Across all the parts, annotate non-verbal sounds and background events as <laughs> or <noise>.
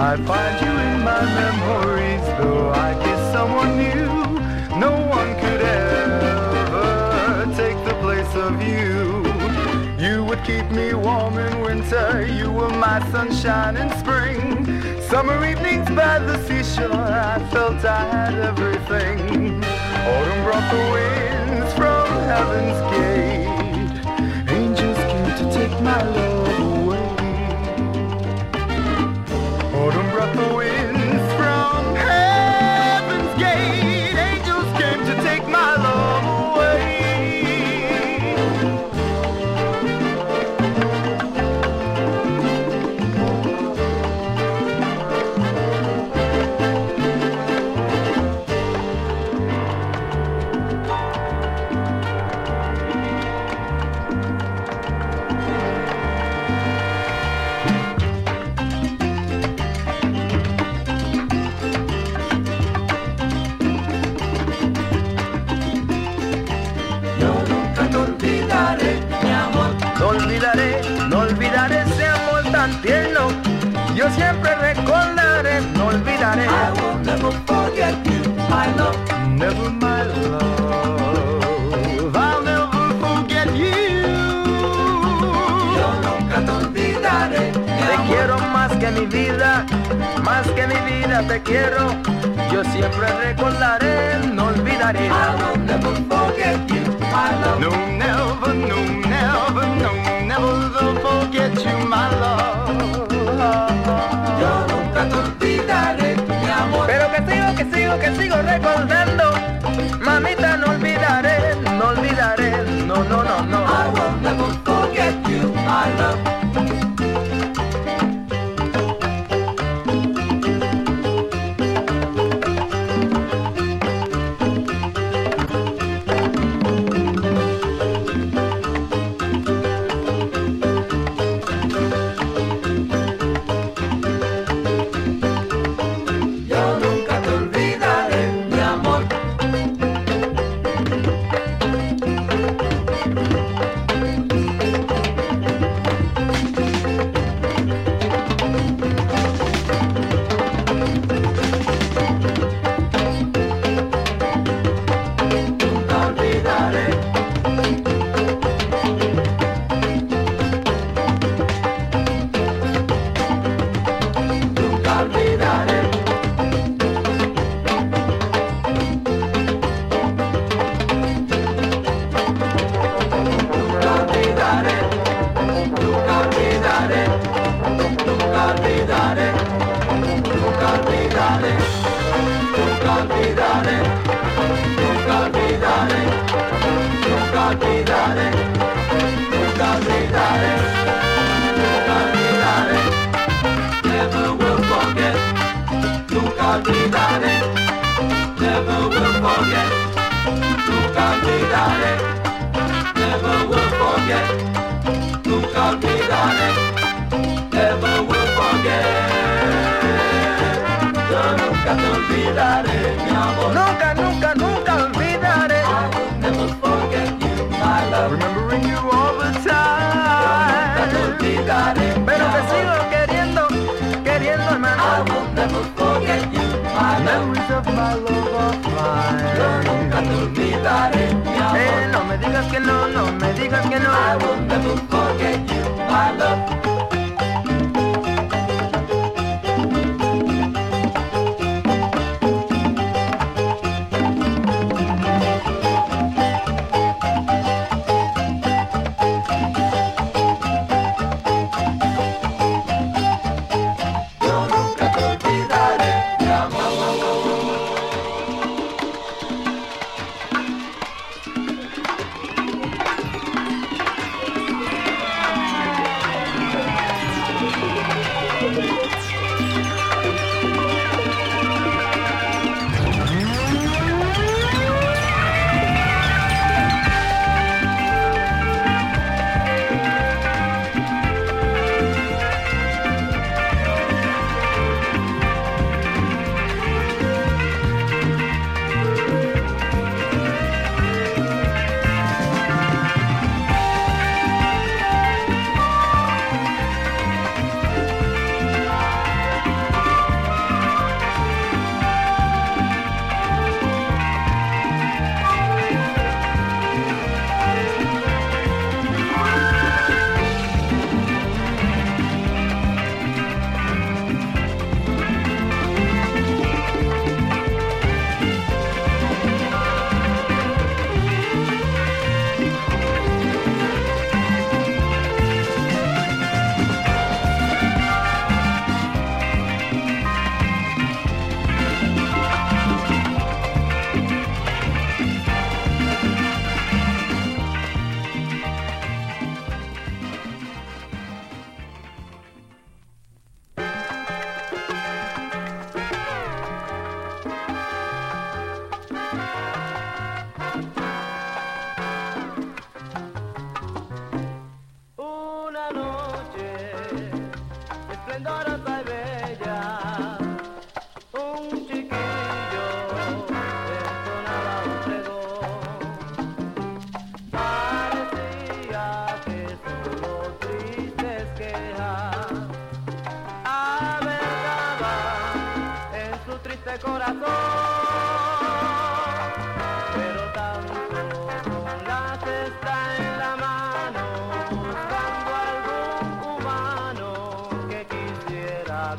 I find you in my memories, though I kiss someone new. No one could ever take the place of you. You would keep me warm in winter, you were my sunshine in spring. Summer evenings by the seashore, I felt I had everything. Autumn brought the wind. que mi vida, más que mi vida te quiero. Yo siempre recordaré, no olvidaré. I will never forget you, my love. No, never, no, never, no, never forget you, my love. Yo nunca te olvidaré, mi amor. Pero que sigo, que sigo, que sigo recordando, mamita.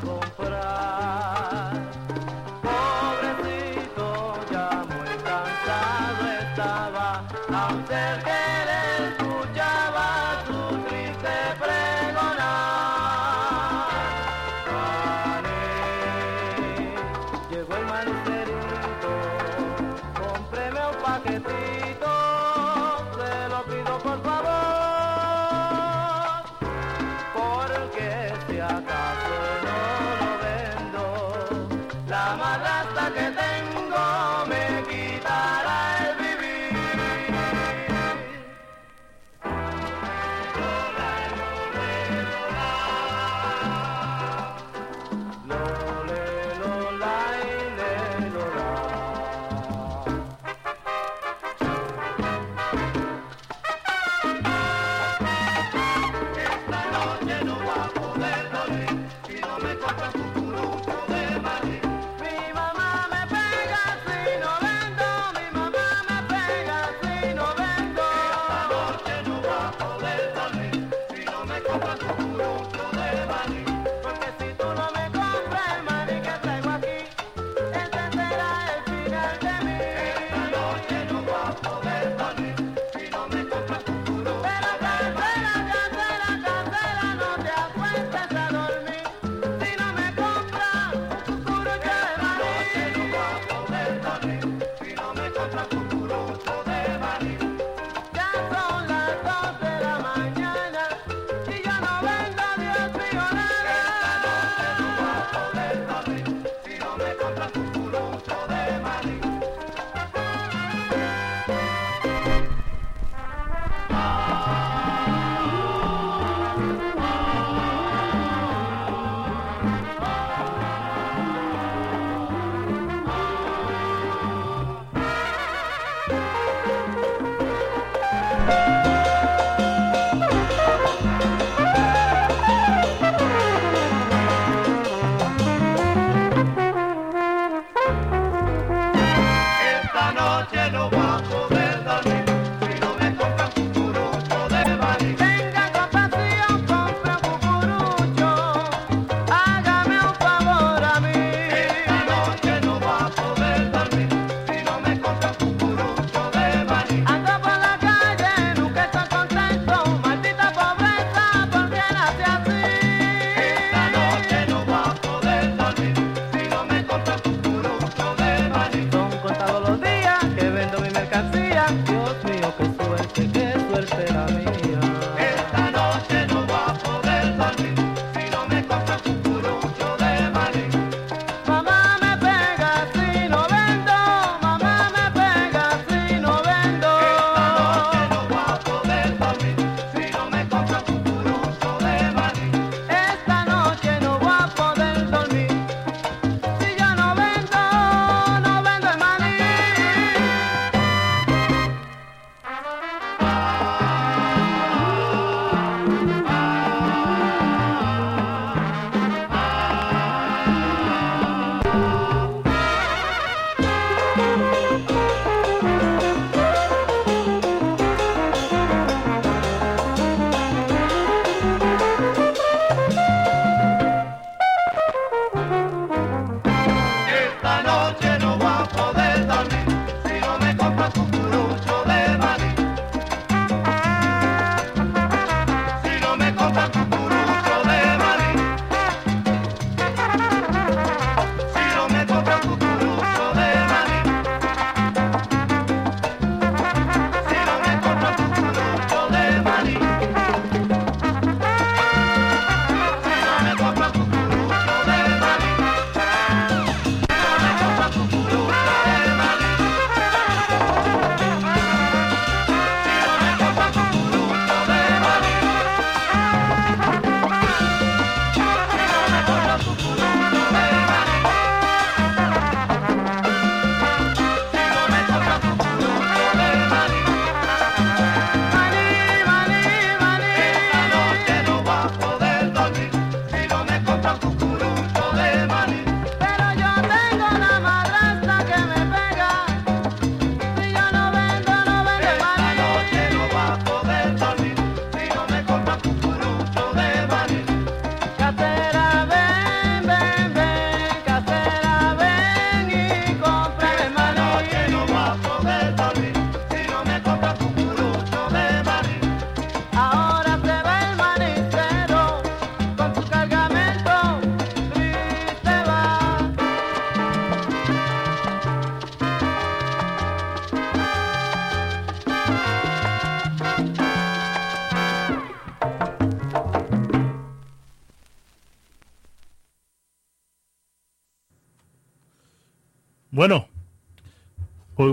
comprar.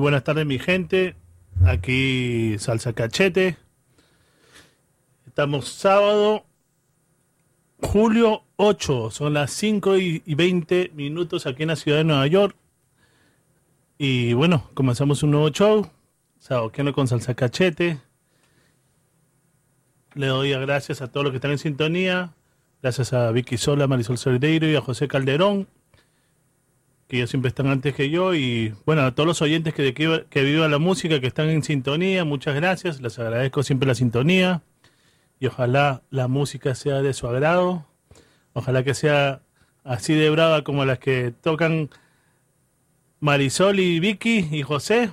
Buenas tardes mi gente. Aquí Salsa Cachete. Estamos sábado, julio 8. Son las 5 y 20 minutos aquí en la ciudad de Nueva York. Y bueno, comenzamos un nuevo show. Saboqueando con Salsa Cachete. Le doy gracias a todos los que están en sintonía. Gracias a Vicky Sola, Marisol Solideiro y a José Calderón, que ya siempre están antes que yo. Y bueno, a todos los oyentes que, de que, que viva la música, que están en sintonía, muchas gracias. Les agradezco siempre la sintonía. Y ojalá la música sea de su agrado. Ojalá que sea así de brava como las que tocan Marisol y Vicky y José.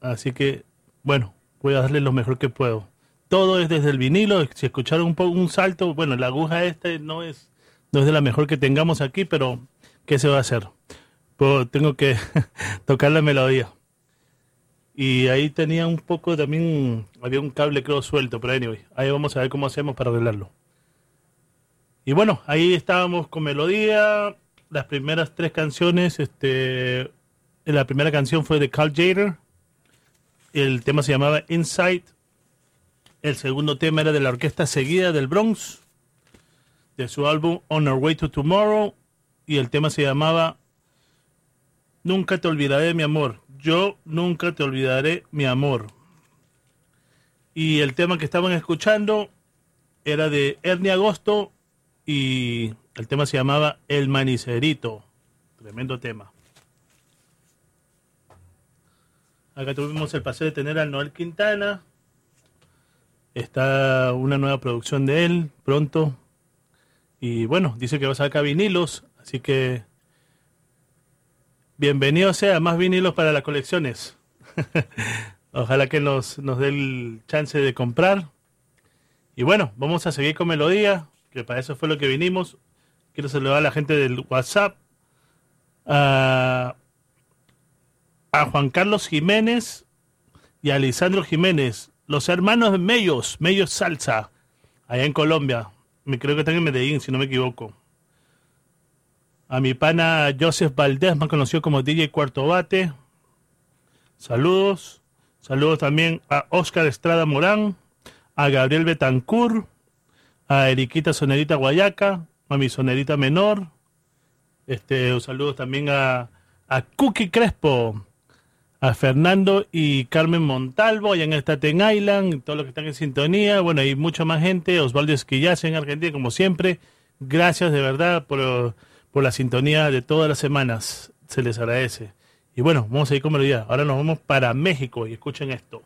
Así que, bueno, voy a darle lo mejor que puedo todo es desde el vinilo. Si escucharon un, poco, un salto, bueno, la aguja esta no es, no es de la mejor que tengamos aquí, pero ¿qué se va a hacer? Pues tengo que <laughs> tocar la melodía. Y ahí tenía un poco también, había un cable creo suelto, pero anyway, ahí vamos a ver cómo hacemos para arreglarlo. Y bueno, ahí estábamos con melodía, las primeras tres canciones, este, la primera canción fue de Carl Jader, el tema se llamaba Insight, el segundo tema era de la Orquesta Seguida del Bronx, de su álbum On Our Way to Tomorrow, y el tema se llamaba Nunca te olvidaré mi amor. Yo nunca te olvidaré mi amor. Y el tema que estaban escuchando era de Ernie Agosto y el tema se llamaba El Manicerito. Tremendo tema. Acá tuvimos el paseo de tener al Noel Quintana Está una nueva producción de él pronto. Y bueno, dice que va a sacar vinilos, así que bienvenido sea, más vinilos para las colecciones. <laughs> Ojalá que nos, nos dé el chance de comprar. Y bueno, vamos a seguir con melodía, que para eso fue lo que vinimos. Quiero saludar a la gente del WhatsApp. A, a Juan Carlos Jiménez y a Lisandro Jiménez los hermanos Mellos, Mellos Salsa, allá en Colombia. Me creo que están en Medellín, si no me equivoco. A mi pana Joseph Valdés, más conocido como DJ Cuarto Bate. Saludos. Saludos también a Oscar Estrada Morán, a Gabriel Betancur, a Eriquita Sonerita Guayaca, a mi Sonerita Menor. Este, saludos también a, a Cookie Crespo, a Fernando y Carmen Montalvo allá en Staten Island, todos los que están en sintonía, bueno, hay mucha más gente, Osvaldo Esquillace en Argentina, como siempre. Gracias de verdad por, por la sintonía de todas las semanas, se les agradece. Y bueno, vamos a ir con melodía. Ahora nos vamos para México y escuchen esto.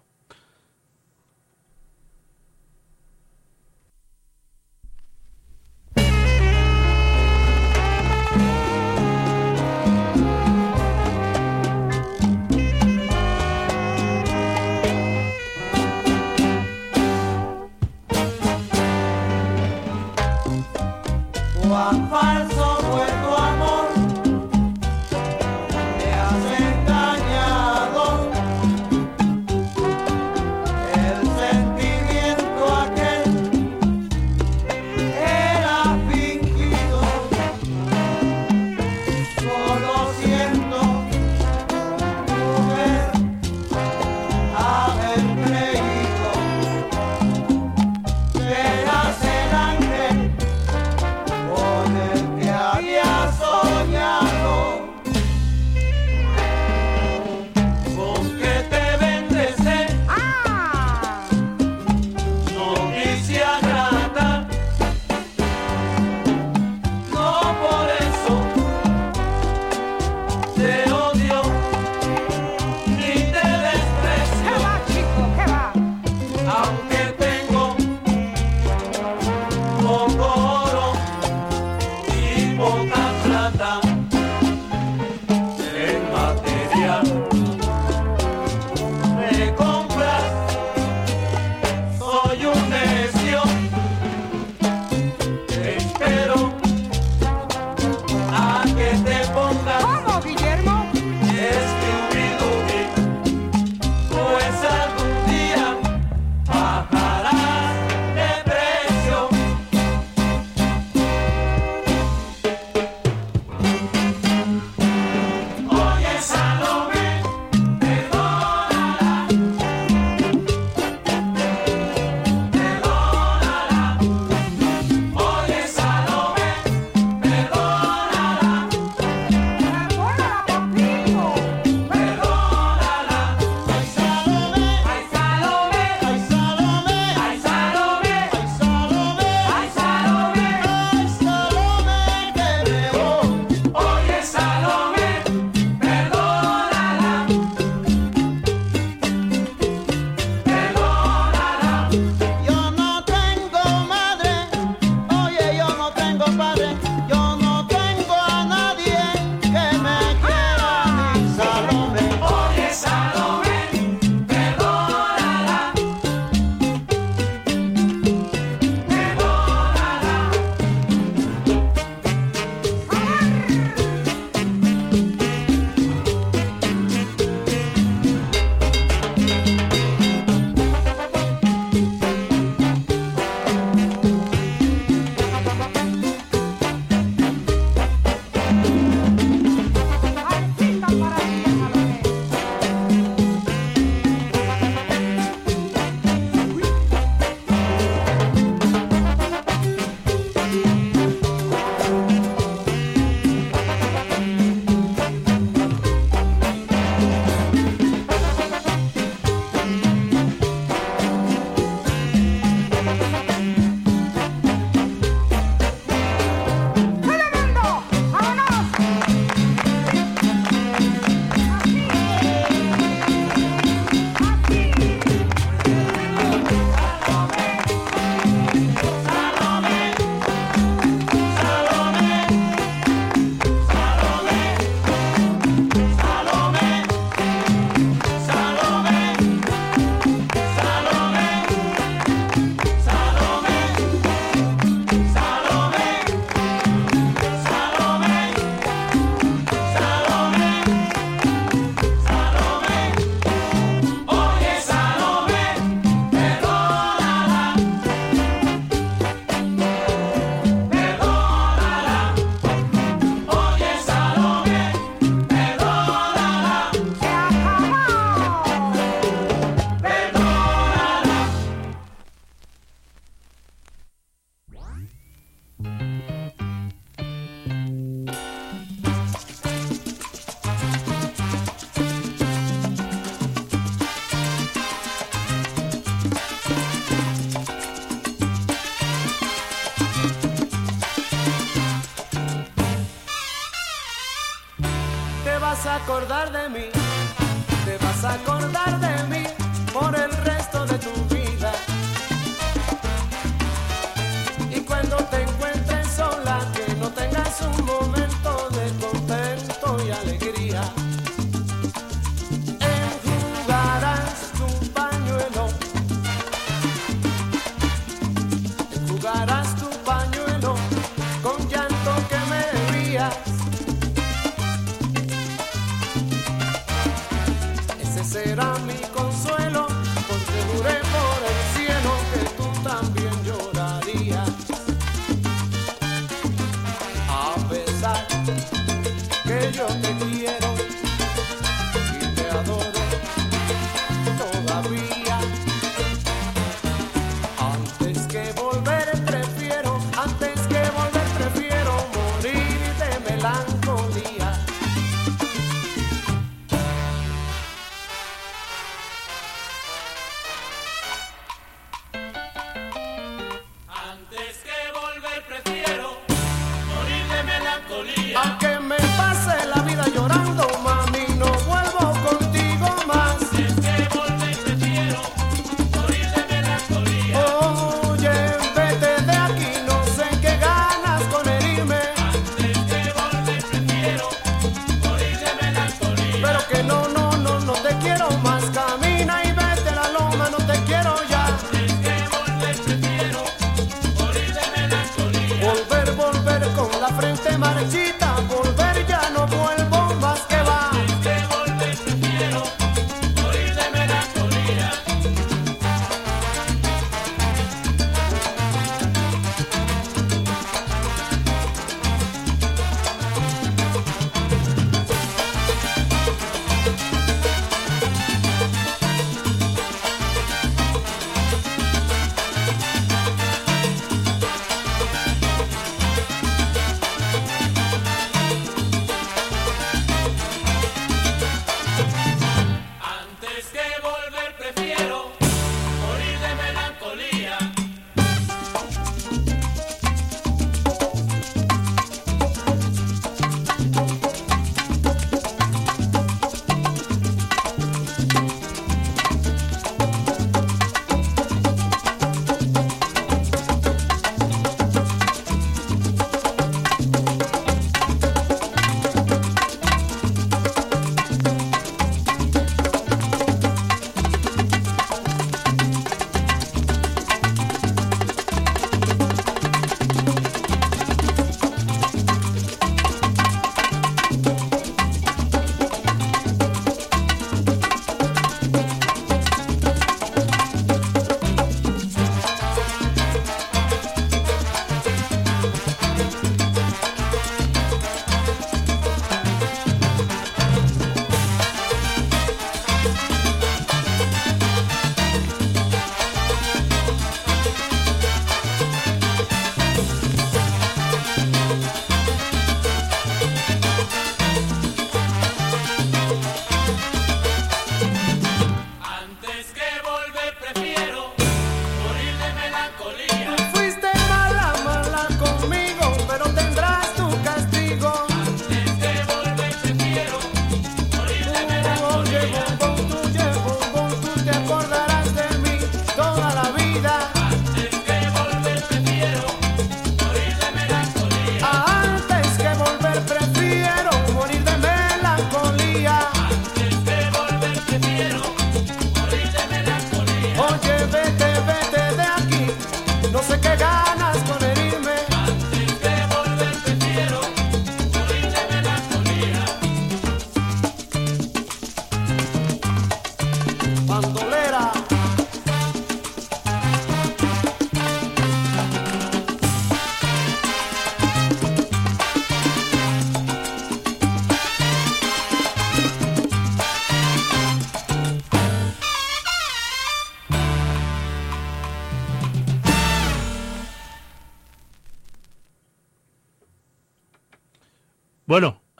será mi consuelo.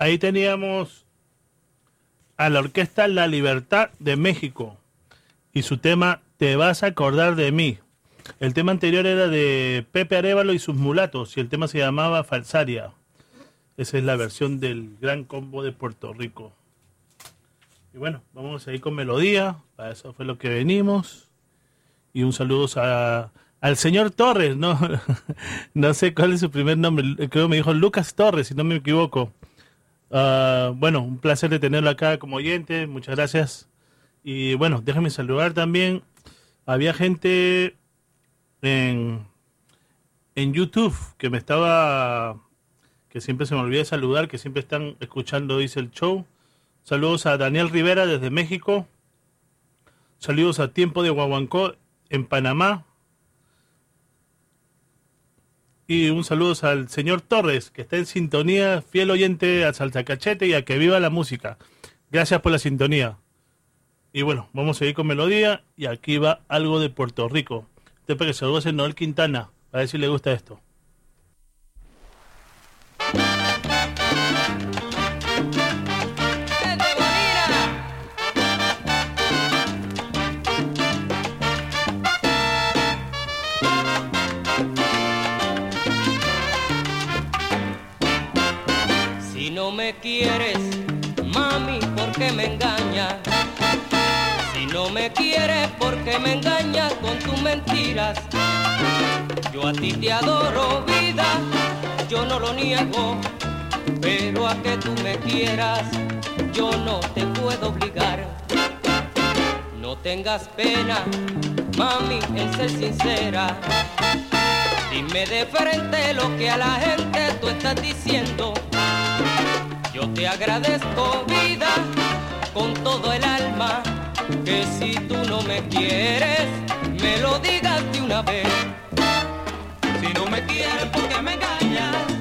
ahí teníamos a la orquesta La Libertad de México y su tema Te vas a acordar de mí. El tema anterior era de Pepe Arevalo y sus mulatos y el tema se llamaba Falsaria. Esa es la versión del gran combo de Puerto Rico. Y bueno, vamos a seguir con melodía. Para eso fue lo que venimos. Y un saludo a, al señor Torres, ¿no? <laughs> no sé cuál es su primer nombre. Creo que me dijo Lucas Torres, si no me equivoco. Ah, bueno, un placer de tenerlo acá como oyente, muchas gracias. Y bueno, déjame saludar también. Había gente en, en YouTube que me estaba, que siempre se me olvida saludar, que siempre están escuchando, dice el show. Saludos a Daniel Rivera desde México. Saludos a Tiempo de Guaguancó en Panamá. Y un saludo al señor Torres, que está en sintonía, fiel oyente a Salsacachete y a que viva la música. Gracias por la sintonía. Y bueno, vamos a seguir con melodía. Y aquí va algo de Puerto Rico. Este para que se lo Noel Quintana, a ver si le gusta esto. quieres, mami, ¿por qué me engañas? Si no me quieres, ¿por qué me engañas con tus mentiras? Yo a ti te adoro, vida, yo no lo niego, pero a que tú me quieras, yo no te puedo obligar. No tengas pena, mami, en ser sincera. Dime de frente lo que a la gente tú estás diciendo. Yo te agradezco vida con todo el alma, que si tú no me quieres, me lo digas de una vez. Si no me quieres, porque me engañas?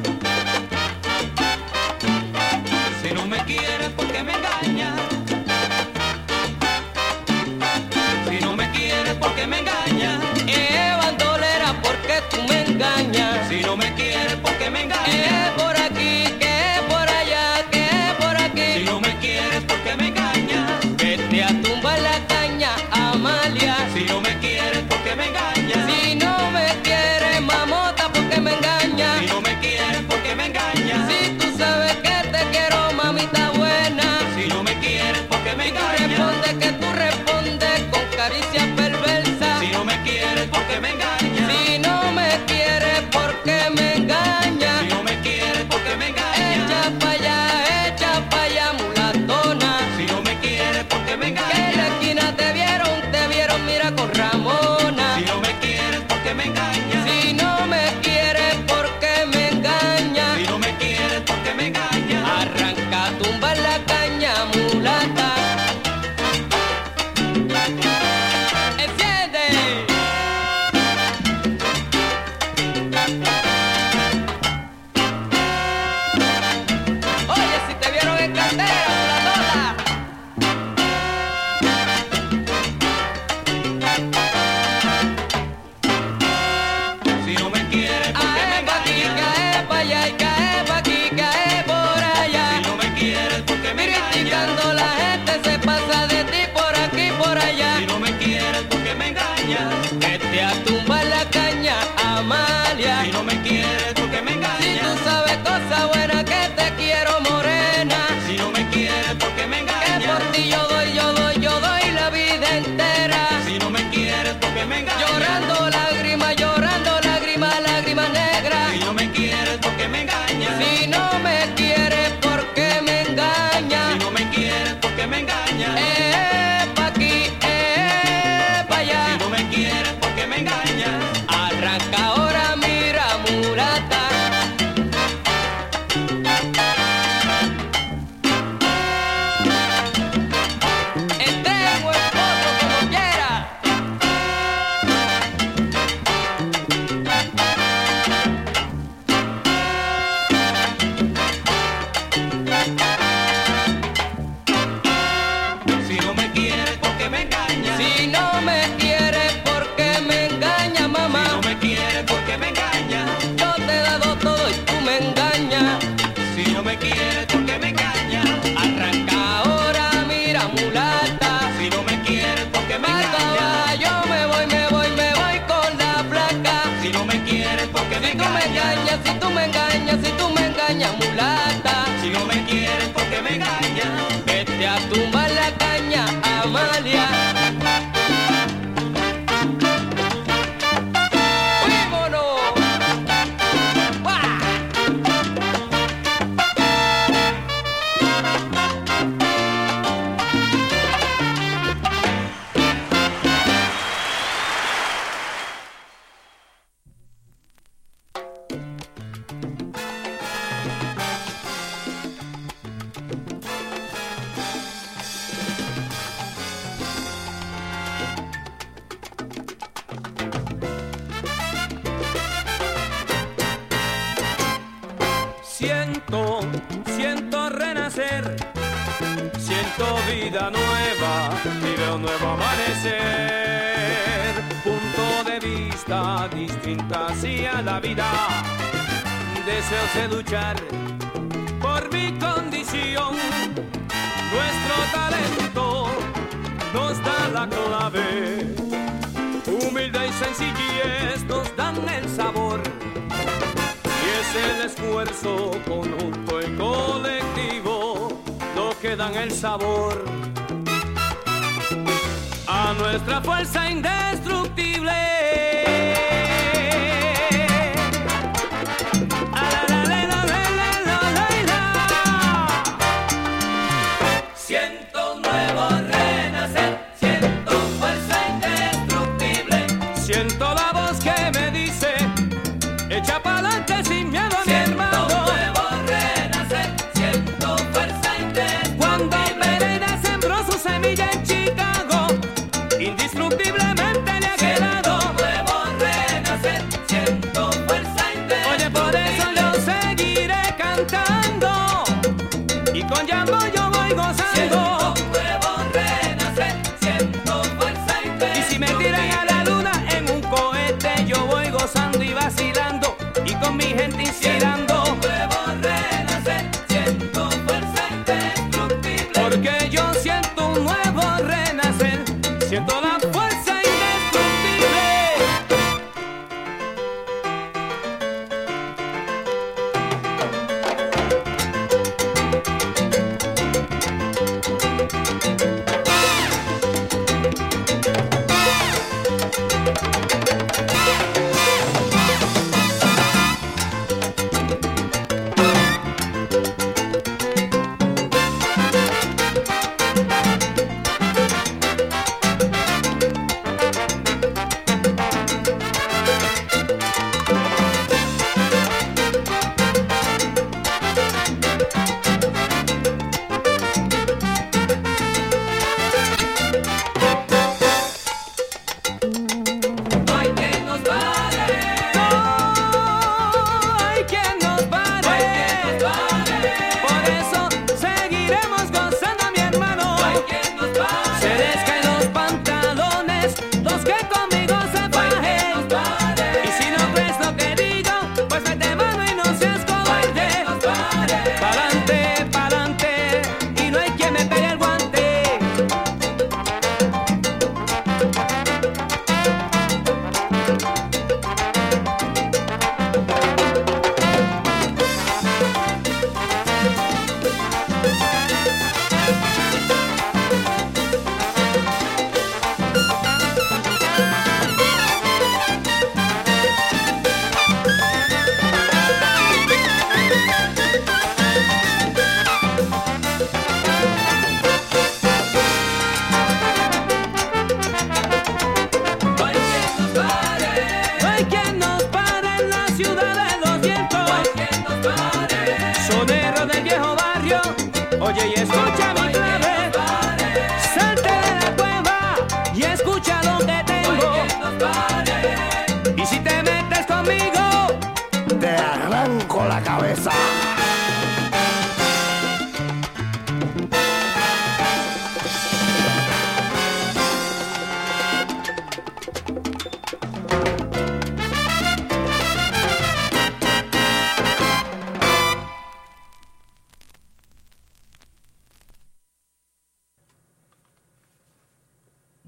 montañas y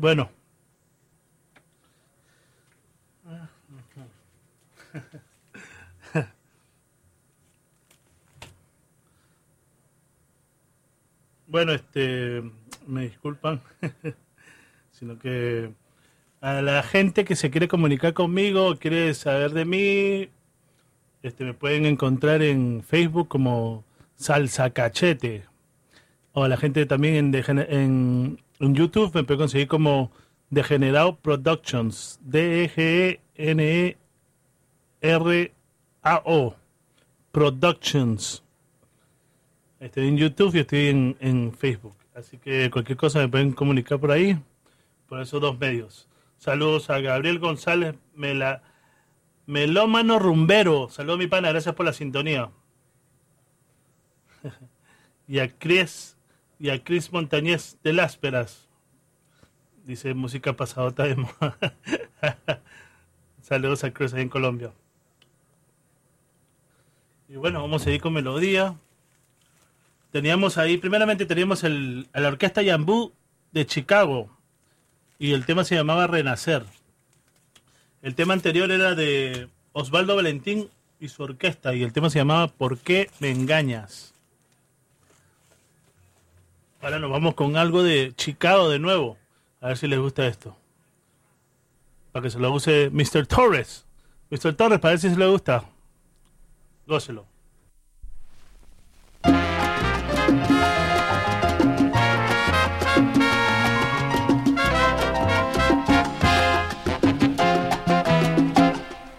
Bueno. Bueno, este, me disculpan, <laughs> sino que a la gente que se quiere comunicar conmigo, quiere saber de mí, este, me pueden encontrar en Facebook como Salsa Cachete. O a la gente también en, en, en YouTube me puede conseguir como Degenerado Productions, D-E-G-E-N-E-R-A-O, Productions. Estoy en YouTube y estoy en, en Facebook. Así que cualquier cosa me pueden comunicar por ahí, por esos dos medios. Saludos a Gabriel González, Mela, melómano rumbero. Saludos, mi pana, gracias por la sintonía. <laughs> y a Cris Chris Montañez de Lásperas. Dice música pasadota de moda. <laughs> Saludos a Chris ahí en Colombia. Y bueno, vamos a seguir con melodía. Teníamos ahí, primeramente teníamos el, a la orquesta Yambú de Chicago. Y el tema se llamaba Renacer. El tema anterior era de Osvaldo Valentín y su orquesta. Y el tema se llamaba ¿Por qué me engañas? Ahora nos vamos con algo de Chicago de nuevo. A ver si les gusta esto. Para que se lo use Mr. Torres. Mr. Torres, para ver si se le gusta. Gócelo.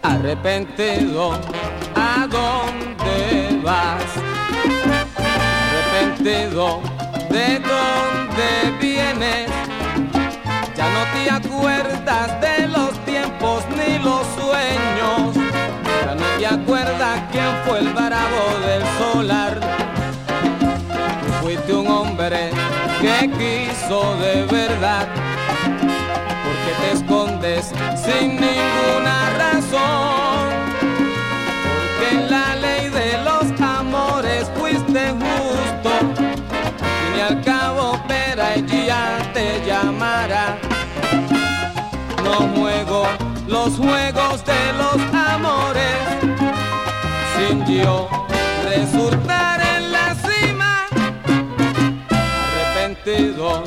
Arrepentido, ¿a dónde vas? Arrepentido, ¿de dónde vienes? Ya no te acuerdas de los tiempos ni los sueños. Ya no te acuerdas quién fue el bravo del solar. Tú fuiste un hombre que quiso de verdad. Porque te escondes sin ninguna razón. Cabo, Pera ella te llamará. No juego los juegos de los amores sin yo resultar en la cima. Arrepentido,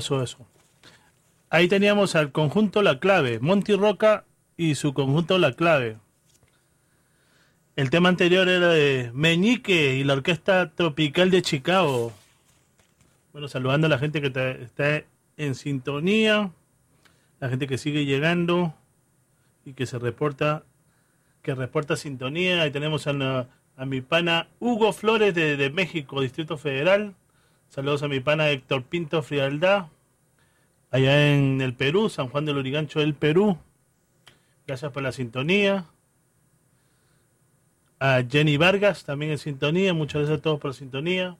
Eso. Ahí teníamos al conjunto La Clave, Monty Roca y su conjunto La Clave. El tema anterior era de Meñique y la Orquesta Tropical de Chicago. Bueno, saludando a la gente que está- en sintonía, la gente que sigue llegando y que se reporta, que reporta sintonía. Ahí tenemos a, mi pana Hugo Flores de México, Distrito Federal. Saludos a mi pana Héctor Pinto Frialdad, allá en el Perú, San Juan del Lurigancho del Perú. Gracias por la sintonía. A Jenny Vargas también en sintonía. Muchas gracias a todos por la sintonía.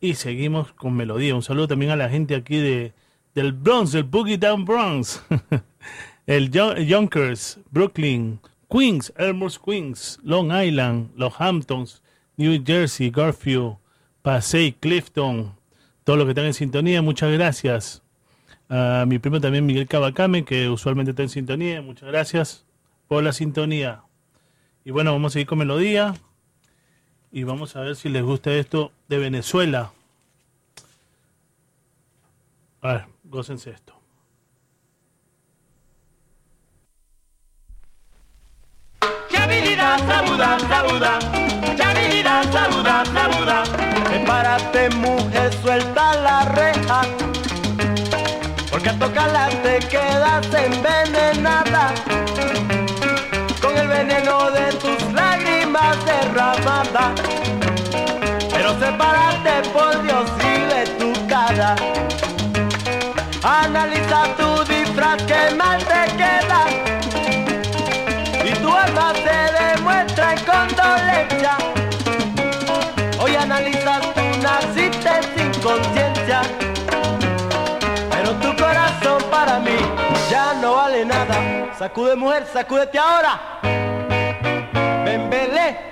Y seguimos con melodía. Un saludo también a la gente aquí de, del Bronx, del Boogie Down Bronx. <laughs> el Yo- Yonkers, Brooklyn, Queens, Elmhurst Queens, Long Island, Los Hamptons, New Jersey, Garfield, Passaic, Clifton. Todos los que están en sintonía, muchas gracias. A mi primo también Miguel Cabacame, que usualmente está en sintonía. Muchas gracias por la sintonía. Y bueno, vamos a seguir con melodía. Y vamos a ver si les gusta esto de Venezuela. A ver, gócense esto. Chavida, saluda, saluda. Chavida, saluda, saluda. Prepárate, mujer, suelta la reja. Porque al tocarla te quedas envenenada. Con el veneno de tus lágrimas derramadas. Pero sepárate, por Dios, y de tu cara. Analiza tu nada. Sacude mujer, sacúdete ahora. Oye,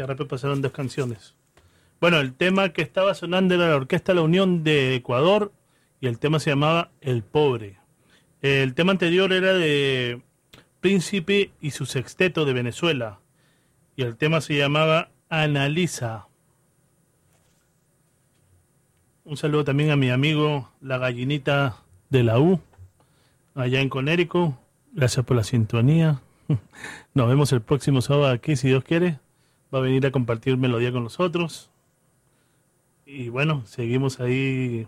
Que rápido pasaron dos canciones. Bueno, el tema que estaba sonando era la Orquesta La Unión de Ecuador y el tema se llamaba El Pobre. El tema anterior era de Príncipe y su sexteto de Venezuela y el tema se llamaba Analiza. Un saludo también a mi amigo La Gallinita de la U, allá en Conérico. Gracias por la sintonía. <laughs> Nos vemos el próximo sábado aquí, si Dios quiere. Va a venir a compartir melodía con nosotros. Y bueno, seguimos ahí.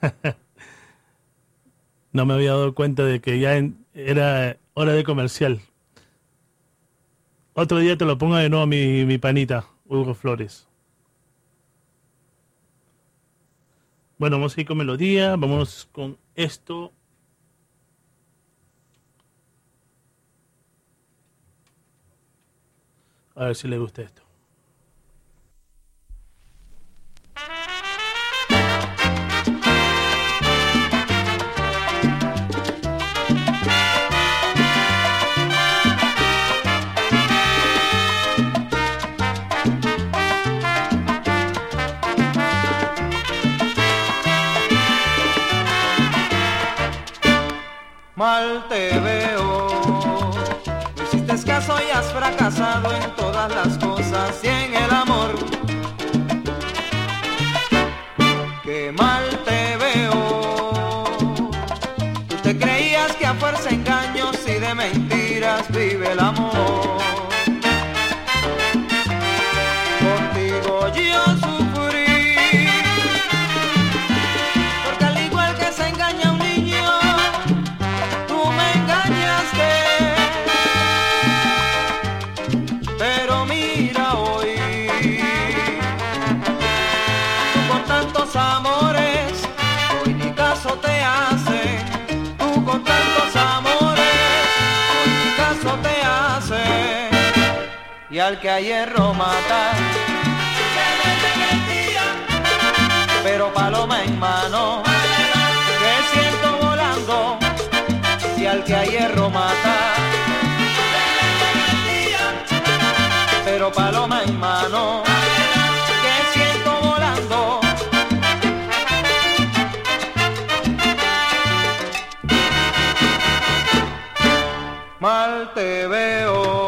<laughs> no me había dado cuenta de que ya era hora de comercial. Otro día te lo pongo de nuevo mi, mi panita, Hugo Flores. Bueno, vamos a ir con melodía, vamos con esto. A ver si le gusta esto. Mal te veo, no hiciste caso y has fracasado en las cosas y en el amor. Qué mal te veo, tú te creías que a fuerza engaños y de mentiras vive el amor. Al que a hierro mata, pero paloma en mano, que siento volando y al que a hierro mata. Pero paloma en mano, que siento volando. Mal te veo.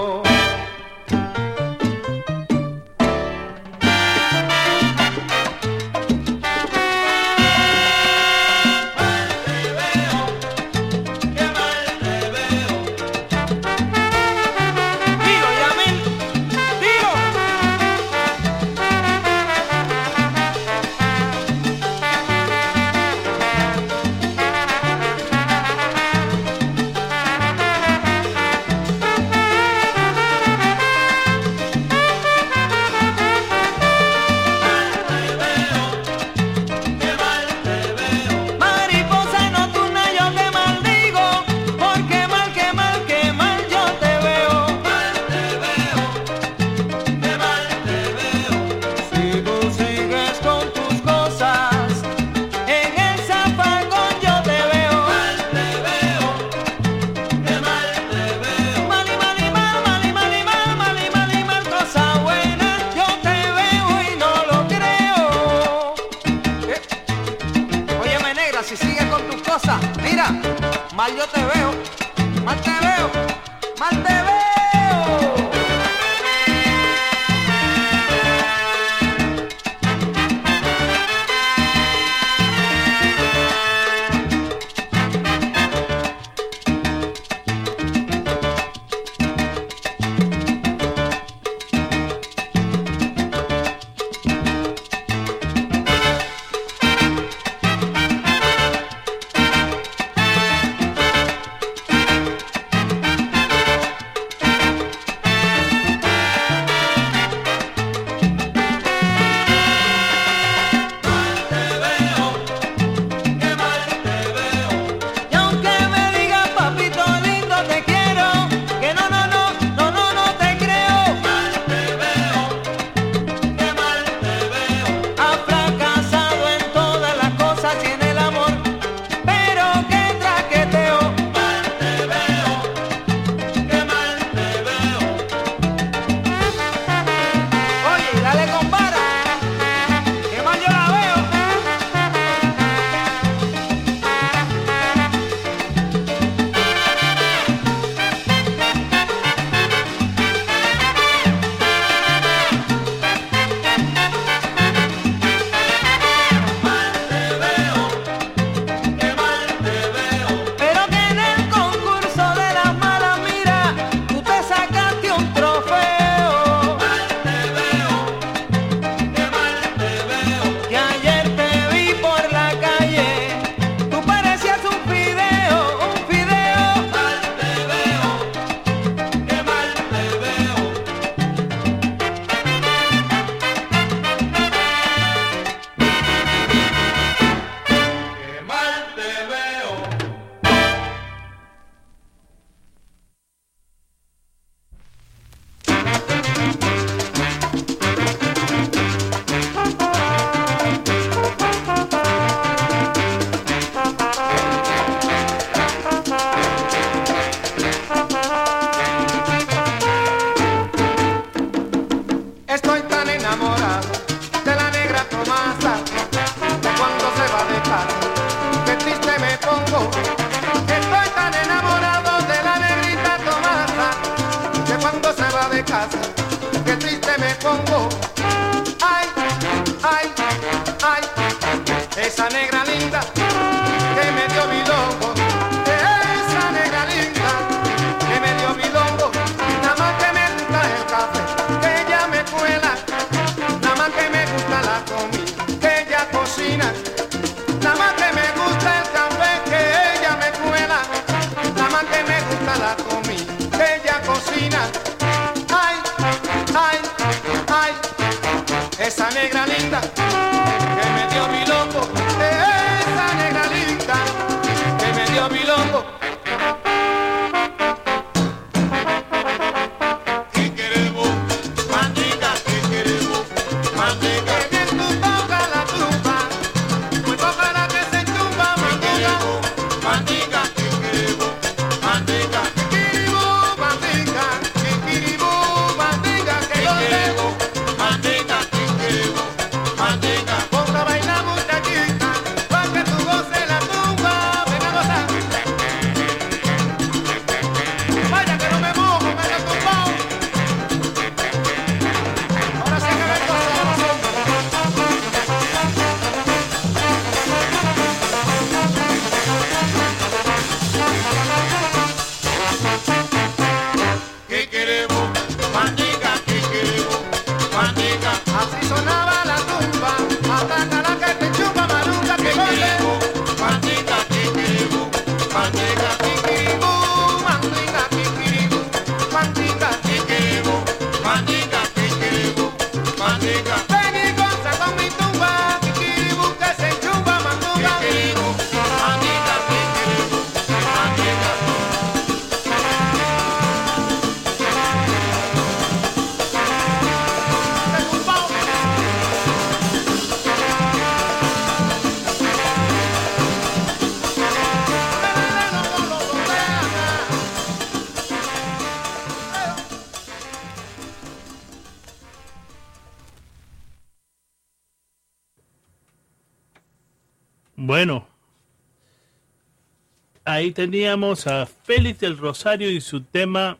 Ahí teníamos a Félix del Rosario y su tema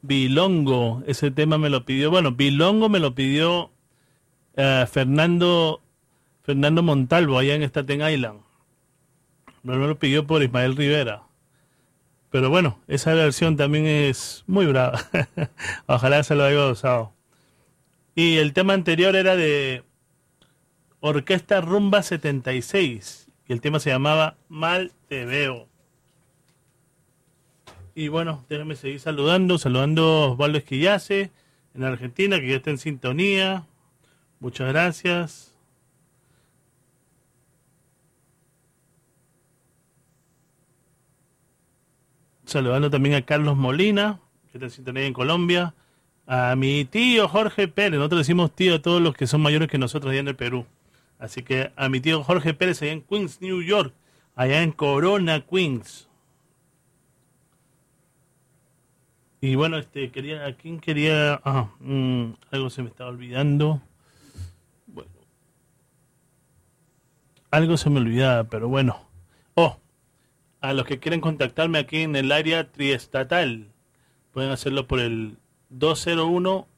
Bilongo. Ese tema me lo pidió, bueno, Bilongo me lo pidió eh, Fernando Fernando Montalvo allá en Staten Island. Me lo pidió por Ismael Rivera. Pero bueno, esa versión también es muy brava. <laughs> Ojalá se lo haya gozado. Y el tema anterior era de Orquesta Rumba 76. Y el tema se llamaba Mal Te Veo. Y bueno, déjenme seguir saludando. Saludando a Osvaldo Esquillace en Argentina, que ya está en sintonía. Muchas gracias. Saludando también a Carlos Molina, que está en sintonía en Colombia. A mi tío Jorge Pérez. Nosotros decimos tío a todos los que son mayores que nosotros allá en el Perú. Así que a mi tío Jorge Pérez allá en Queens, New York, allá en Corona, Queens. Y bueno, este quería, ¿a quién quería? Ah, mm, algo se me estaba olvidando. Bueno, algo se me olvidaba, pero bueno. Oh, a los que quieren contactarme aquí en el área triestatal, pueden hacerlo por el 201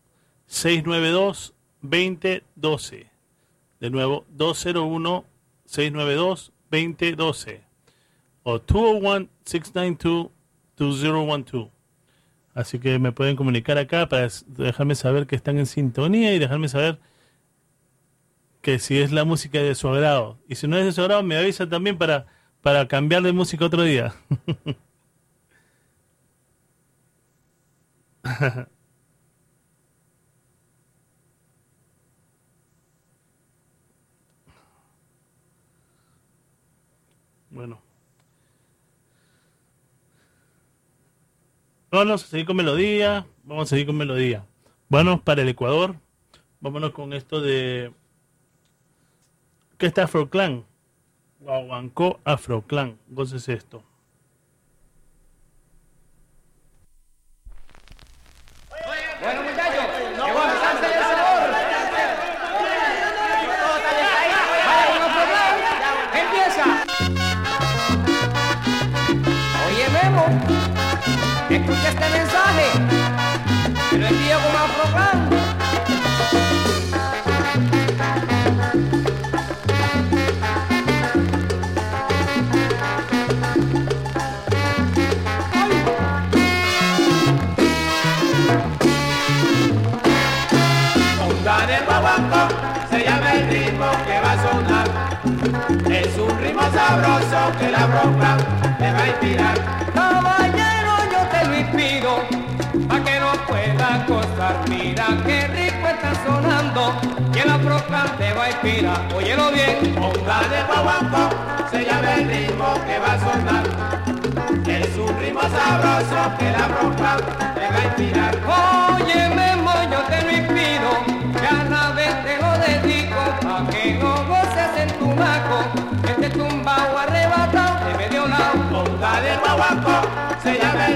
692 2012. De nuevo, 201-692-2012 o 201-692-2012. Así que me pueden comunicar acá para dejarme saber que están en sintonía y dejarme saber que si es la música de su agrado. Y si no es de su agrado, me avisa también para, para cambiar de música otro día. <laughs> Bueno. Vamos a seguir con melodía. Vamos a seguir con melodía. Vámonos para el Ecuador. Vámonos con esto de. ¿Qué está Afroclan? Guaguancó Afroclan. Entonces esto. Que la broca te va a inspirar. Caballero, yo te lo inspiro, pa' que no pueda costar. Mira qué rico está sonando, que la broca te va a inspirar. Óyelo bien, Ponga de guaguancó, se llama el ritmo que va a sonar. Es un ritmo sabroso que la broca te va a inspirar. Óyeme, yo te lo inspiro,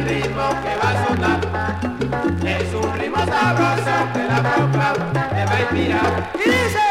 ritmo que va a sonar. Es un ritmo sabroso que la broca te va a inspirar. Y dice...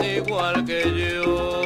igual que yo.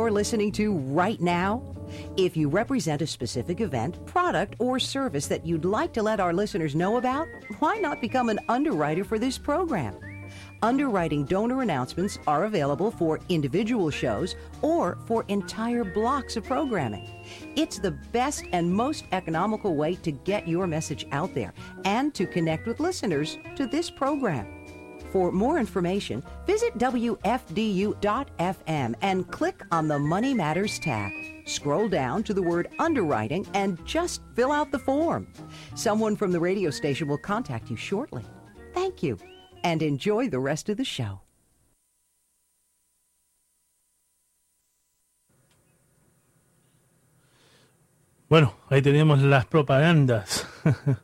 you're listening to right now? If you represent a specific event, product, or service that you'd like to let our listeners know about, why not become an underwriter for this program? Underwriting donor announcements are available for individual shows or for entire blocks of programming. It's the best and most economical way to get your message out there and to connect with listeners to this program. For more information, visit WFDU.FM and click on the Money Matters tab. Scroll down to the word underwriting and just fill out the form. Someone from the radio station will contact you shortly. Thank you and enjoy the rest of the show. Bueno, ahí tenemos las propagandas. <laughs>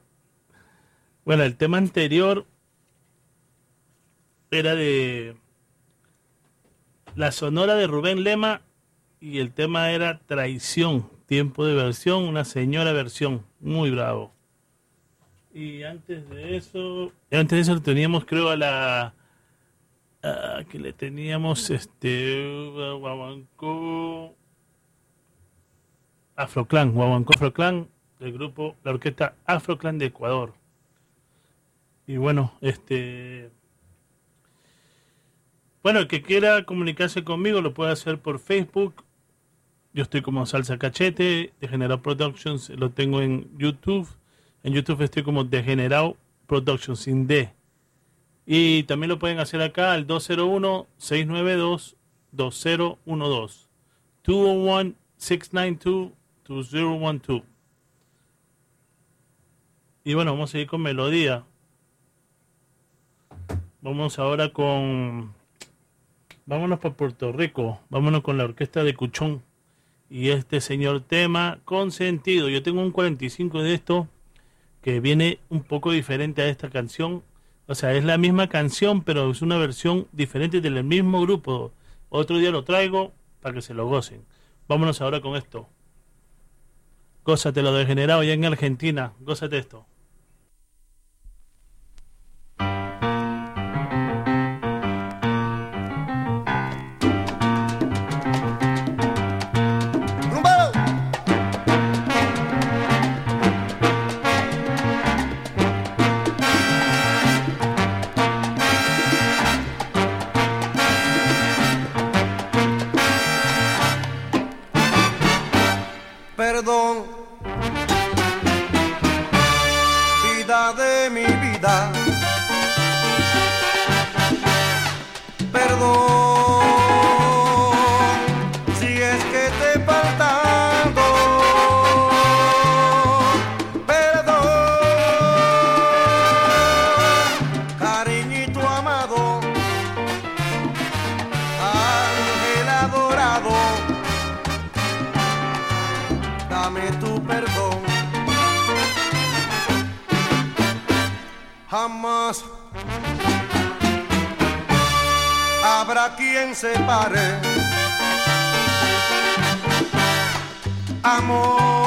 bueno, el tema anterior era de la sonora de Rubén Lema y el tema era Traición, tiempo de versión, una señora versión, muy bravo. Y antes de eso, antes de eso teníamos creo a la que le teníamos este Guaguancó Afroclan, Guaguancó Afroclan del grupo la orquesta Afroclan de Ecuador. Y bueno, este bueno, el que quiera comunicarse conmigo lo puede hacer por Facebook. Yo estoy como Salsa Cachete, Degenerado Productions, lo tengo en YouTube. En YouTube estoy como Degenerado Productions, sin D. Y también lo pueden hacer acá al 201-692-2012. 201-692-2012. Y bueno, vamos a seguir con melodía. Vamos ahora con vámonos para Puerto Rico, vámonos con la orquesta de Cuchón y este señor tema con sentido. Yo tengo un 45 de esto que viene un poco diferente a esta canción. O sea, es la misma canción, pero es una versión diferente del mismo grupo. Otro día lo traigo para que se lo gocen. Vámonos ahora con esto. Gózate lo degenerado ya en Argentina. Gózate esto. Porque yo,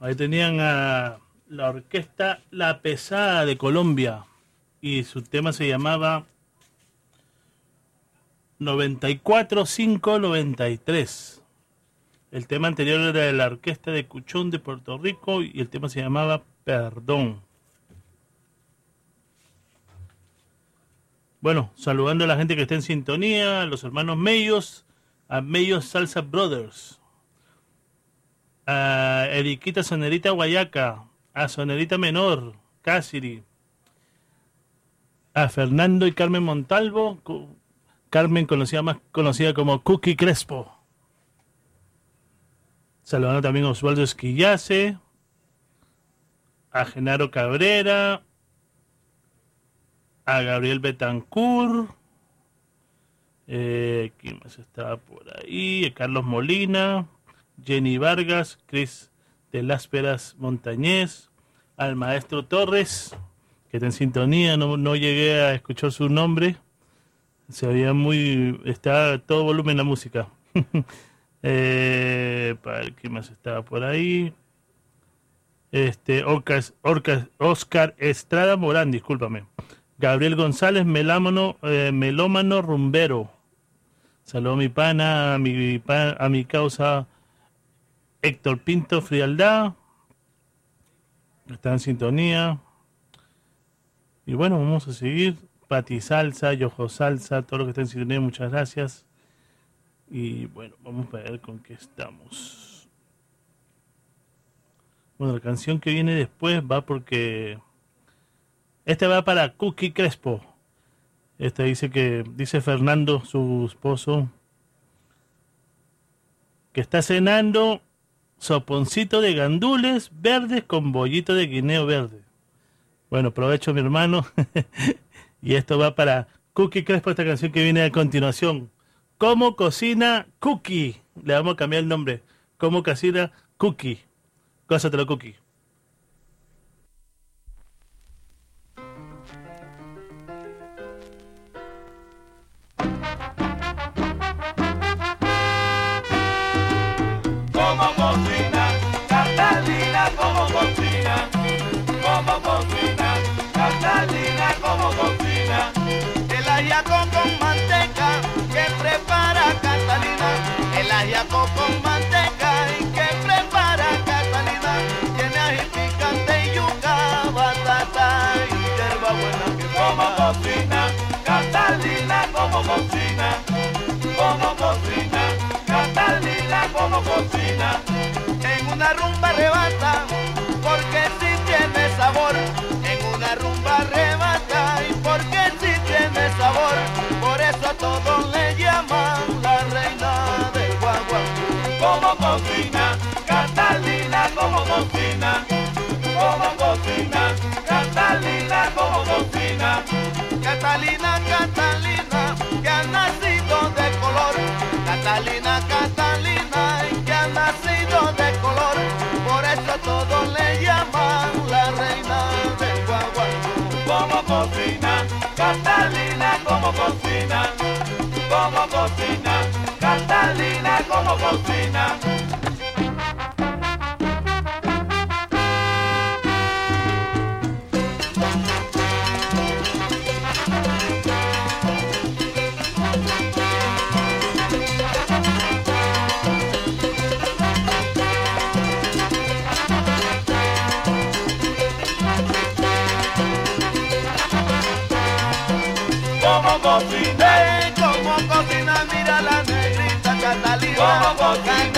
Ahí tenían a la orquesta La Pesada de Colombia. Y su tema se llamaba 94593. El tema anterior era de la orquesta de Cuchón de Puerto Rico y el tema se llamaba Perdón. Bueno, saludando a la gente que está en sintonía, a los hermanos Mellos, a Mellos Salsa Brothers, a Eriquita Sonerita Guayaca, a Sonerita Menor, Cassidy, a Fernando y Carmen Montalvo, Carmen conocida más conocida como Cookie Crespo. Saludando también a Osvaldo Esquillace, a Genaro Cabrera, a Gabriel Betancourt, eh, ¿quién más estaba por ahí? A Carlos Molina, Jenny Vargas, Cris de Lásperas Montañez, al maestro Torres, que está en sintonía, no, no llegué a escuchar su nombre, se veía muy, está todo volumen la música. <laughs> eh, para más estaba por ahí. Este, Oscar Estrada Morán, discúlpame. Gabriel González, melámano, eh, melómano rumbero. Saludo a mi pana, a mi, a mi causa Héctor Pinto Frialdad. Está en sintonía. Y bueno, vamos a seguir. Pati Salsa, Yojo Salsa, todo lo que está en sintonía, muchas gracias. Y bueno, vamos a ver con qué estamos. Bueno, la canción que viene después va porque. Este va para Cookie Crespo. Este dice que. Dice Fernando, su esposo. que está cenando soponcito de gandules verdes con bollito de guineo verde. Bueno, aprovecho mi hermano. <laughs> y esto va para Cookie Crespo, esta canción que viene a continuación. ¿Cómo cocina Cookie? Le vamos a cambiar el nombre. ¿Cómo cocina Cookie? Cósatelo, Cookie. Catalina. El ajiaco con manteca y que prepara Catalina. Tiene ají picante y yuca, batata y hierba buena que Como cocina, Catalina como cocina, como cocina, Catalina como cocina. En una rumba arrebata, porque si tiene sabor. En una rumba arrebata, y porque si tiene sabor. Por eso a todos le llaman cocina, Catalina como cocina, como cocina, Catalina como cocina. Catalina, Catalina, que ha nacido de color. Catalina, Catalina, que ha nacido de color. Por eso todos le llaman la reina del guaguancó. Como cocina, Catalina como cocina, como cocina, Como cocina. Como cocina, Catalina. Como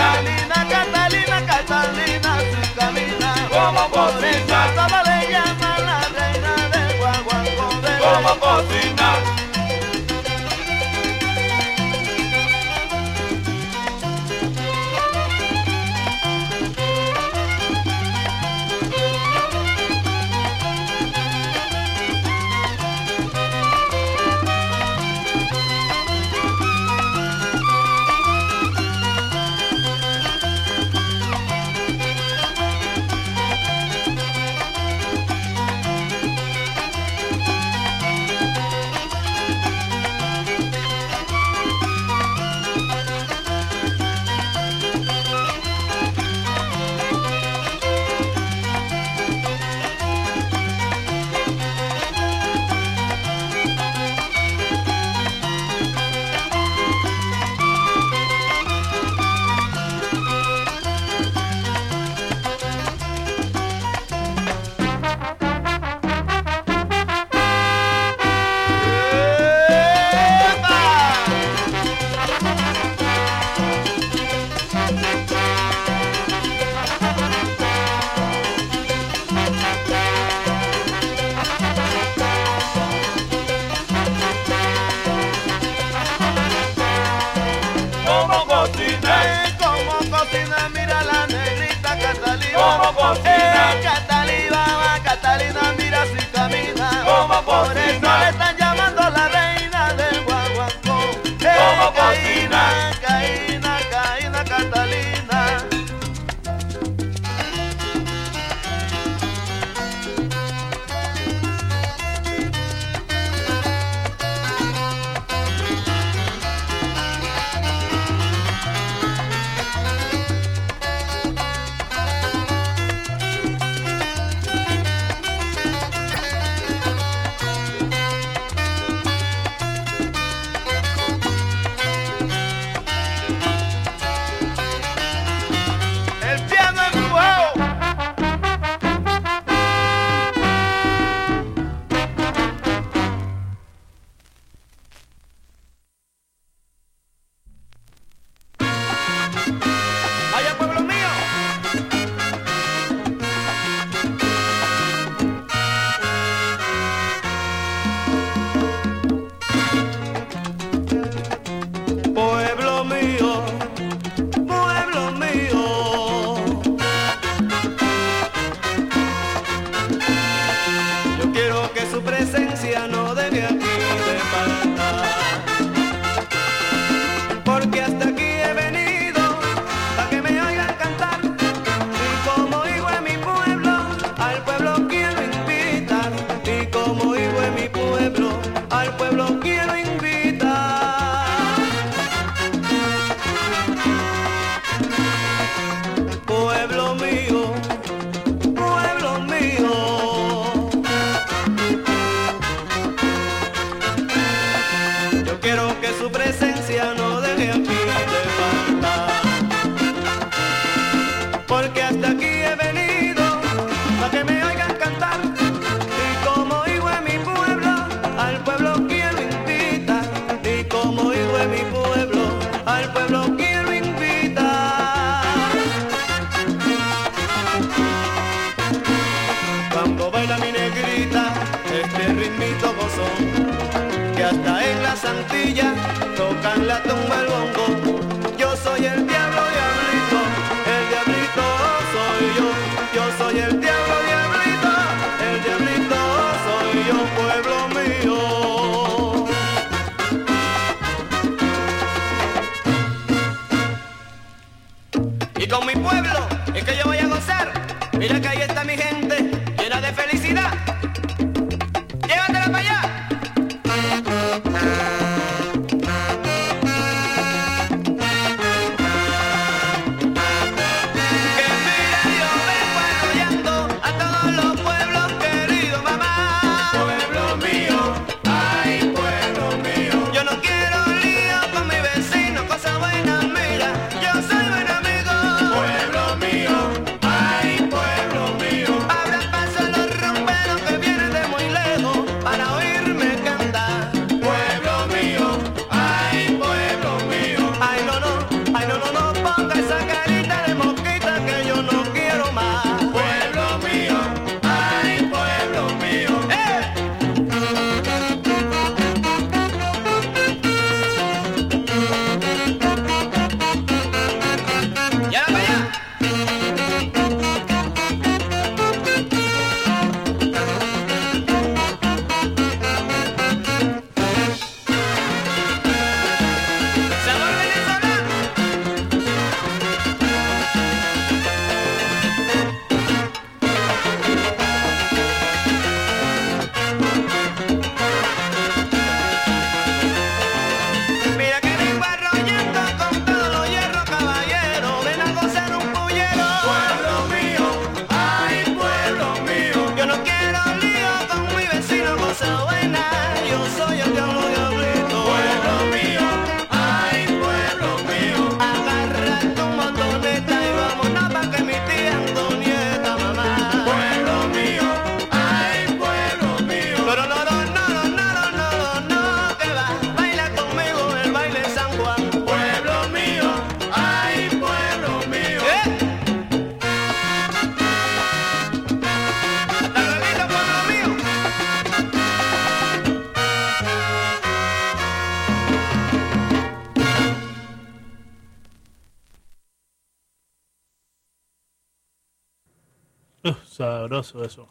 eso.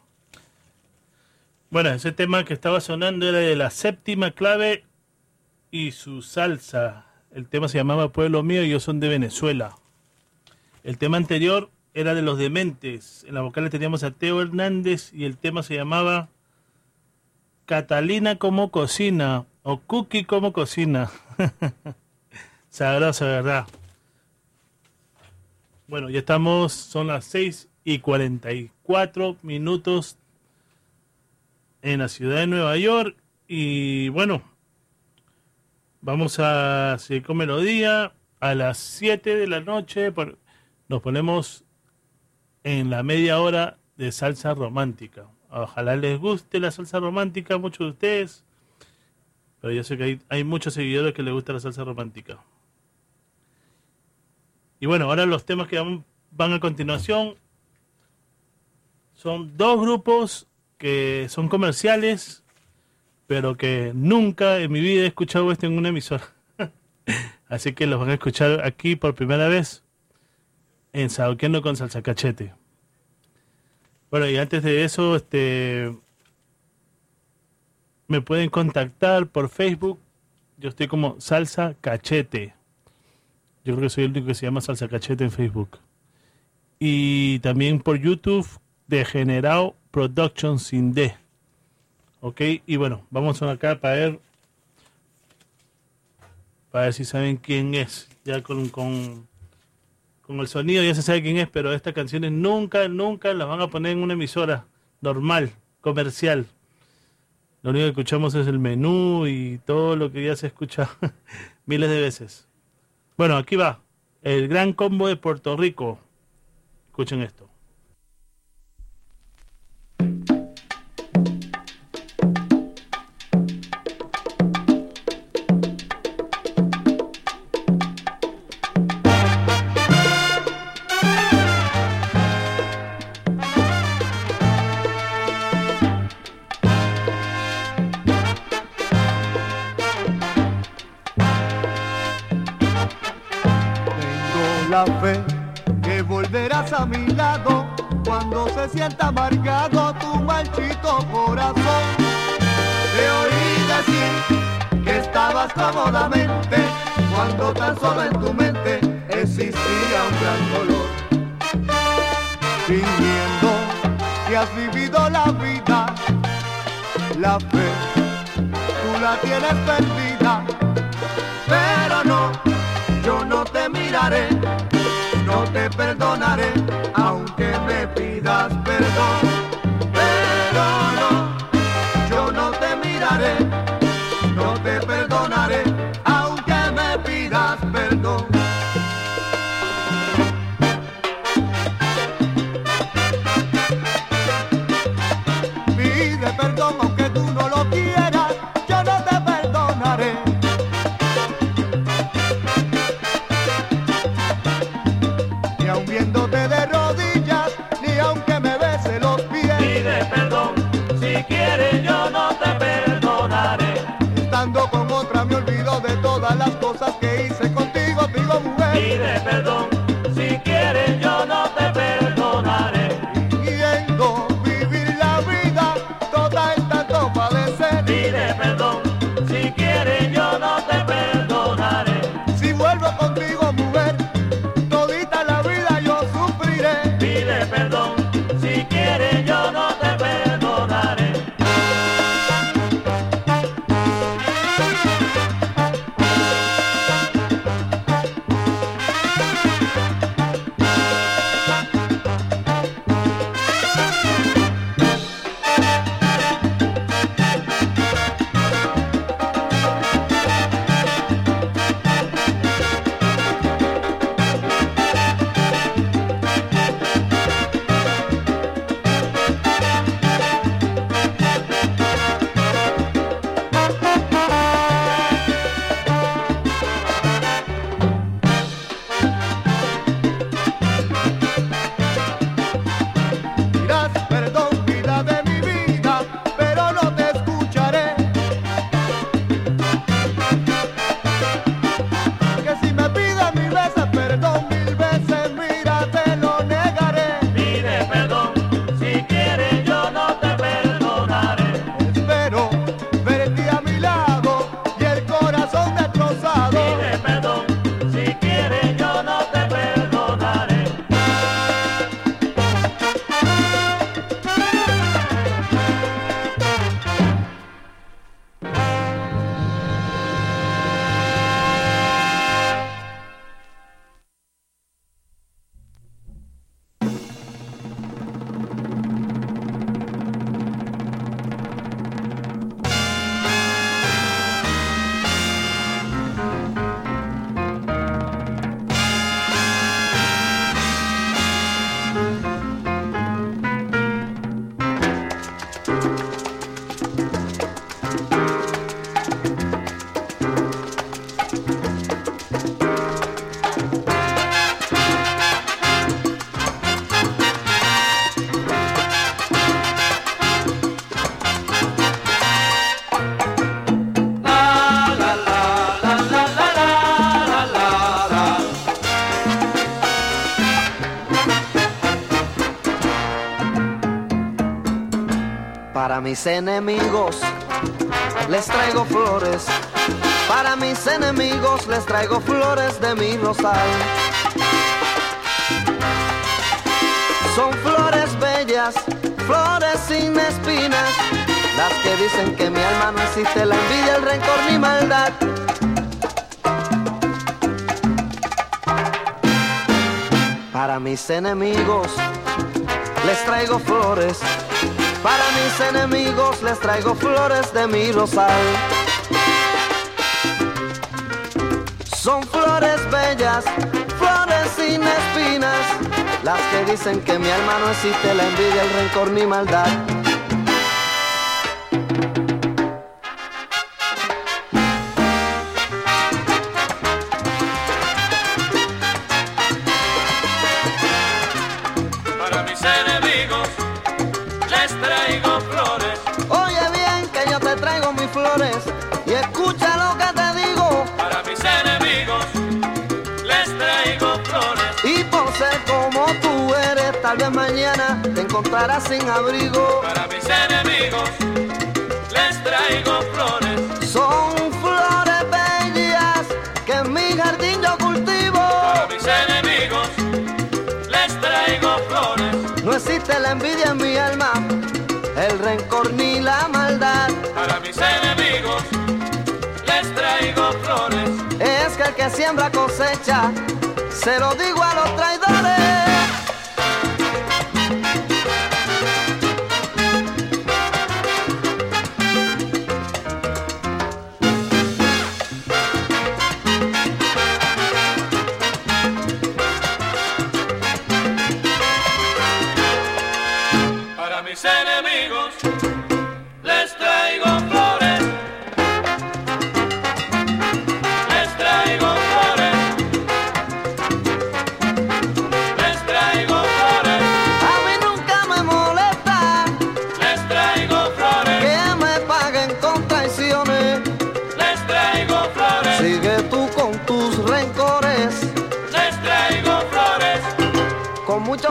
Bueno, ese tema que estaba sonando era de la séptima clave y su salsa. El tema se llamaba Pueblo Mío y yo son de Venezuela. El tema anterior era de los dementes. En la vocal teníamos a Teo Hernández y el tema se llamaba Catalina como cocina o Cookie como cocina. <laughs> Sabroso, ¿verdad? Bueno, ya estamos, son las 6 y 44 minutos en la ciudad de Nueva York. Y bueno, vamos a seguir con melodía. A las 7 de la noche por- nos ponemos en la media hora de salsa romántica. Ojalá les guste la salsa romántica a muchos de ustedes. Pero yo sé que hay, hay muchos seguidores que les gusta la salsa romántica. Y bueno, ahora los temas que van, a continuación son dos grupos que son comerciales, pero que nunca en mi vida he escuchado esto en una emisora. <laughs> Así que los van a escuchar aquí por primera vez en Saoqueando con Salsa Cachete. Bueno, y antes de eso, este me pueden contactar por Facebook. Yo estoy como Salsa Cachete. Yo creo que soy el único que se llama Salsa Cachete en Facebook. Y también por YouTube, Degenerado Production sin D. Ok, y bueno, vamos acá para ver. Para ver si saben quién es. Ya con, con, con el sonido ya se sabe quién es, pero estas canciones nunca, nunca las van a poner en una emisora normal, comercial. Lo único que escuchamos es el menú y todo lo que ya se escucha <laughs> miles de veces. Bueno, aquí va. El gran combo de Puerto Rico. Escuchen esto. Se sienta amargado tu marchito corazón. Te oí decir que estabas cómodamente cuando tan solo en tu mente existía un gran dolor. Fingiendo que has vivido la vida, la fe, tú la tienes perdida. Pero no, yo no te miraré, no te perdonaré, perdón. Mis enemigos les traigo flores. Para mis enemigos les traigo flores de mi rosal. Son flores bellas, flores sin espinas, las que dicen que mi alma no existe la envidia, el rencor ni maldad. Para mis enemigos les traigo flores. Para mis enemigos les traigo flores de mi rosal. Son flores bellas, flores sin espinas, las que dicen que mi alma no existe la envidia, el rencor ni maldad. Vez mañana te encontrarás sin abrigo. Para mis enemigos les traigo flores. Son flores bellas que en mi jardín yo cultivo. Para mis enemigos les traigo flores. No existe la envidia en mi alma, el rencor ni la maldad. Para mis enemigos les traigo flores. Es que el que siembra cosecha, se lo digo a los traidores.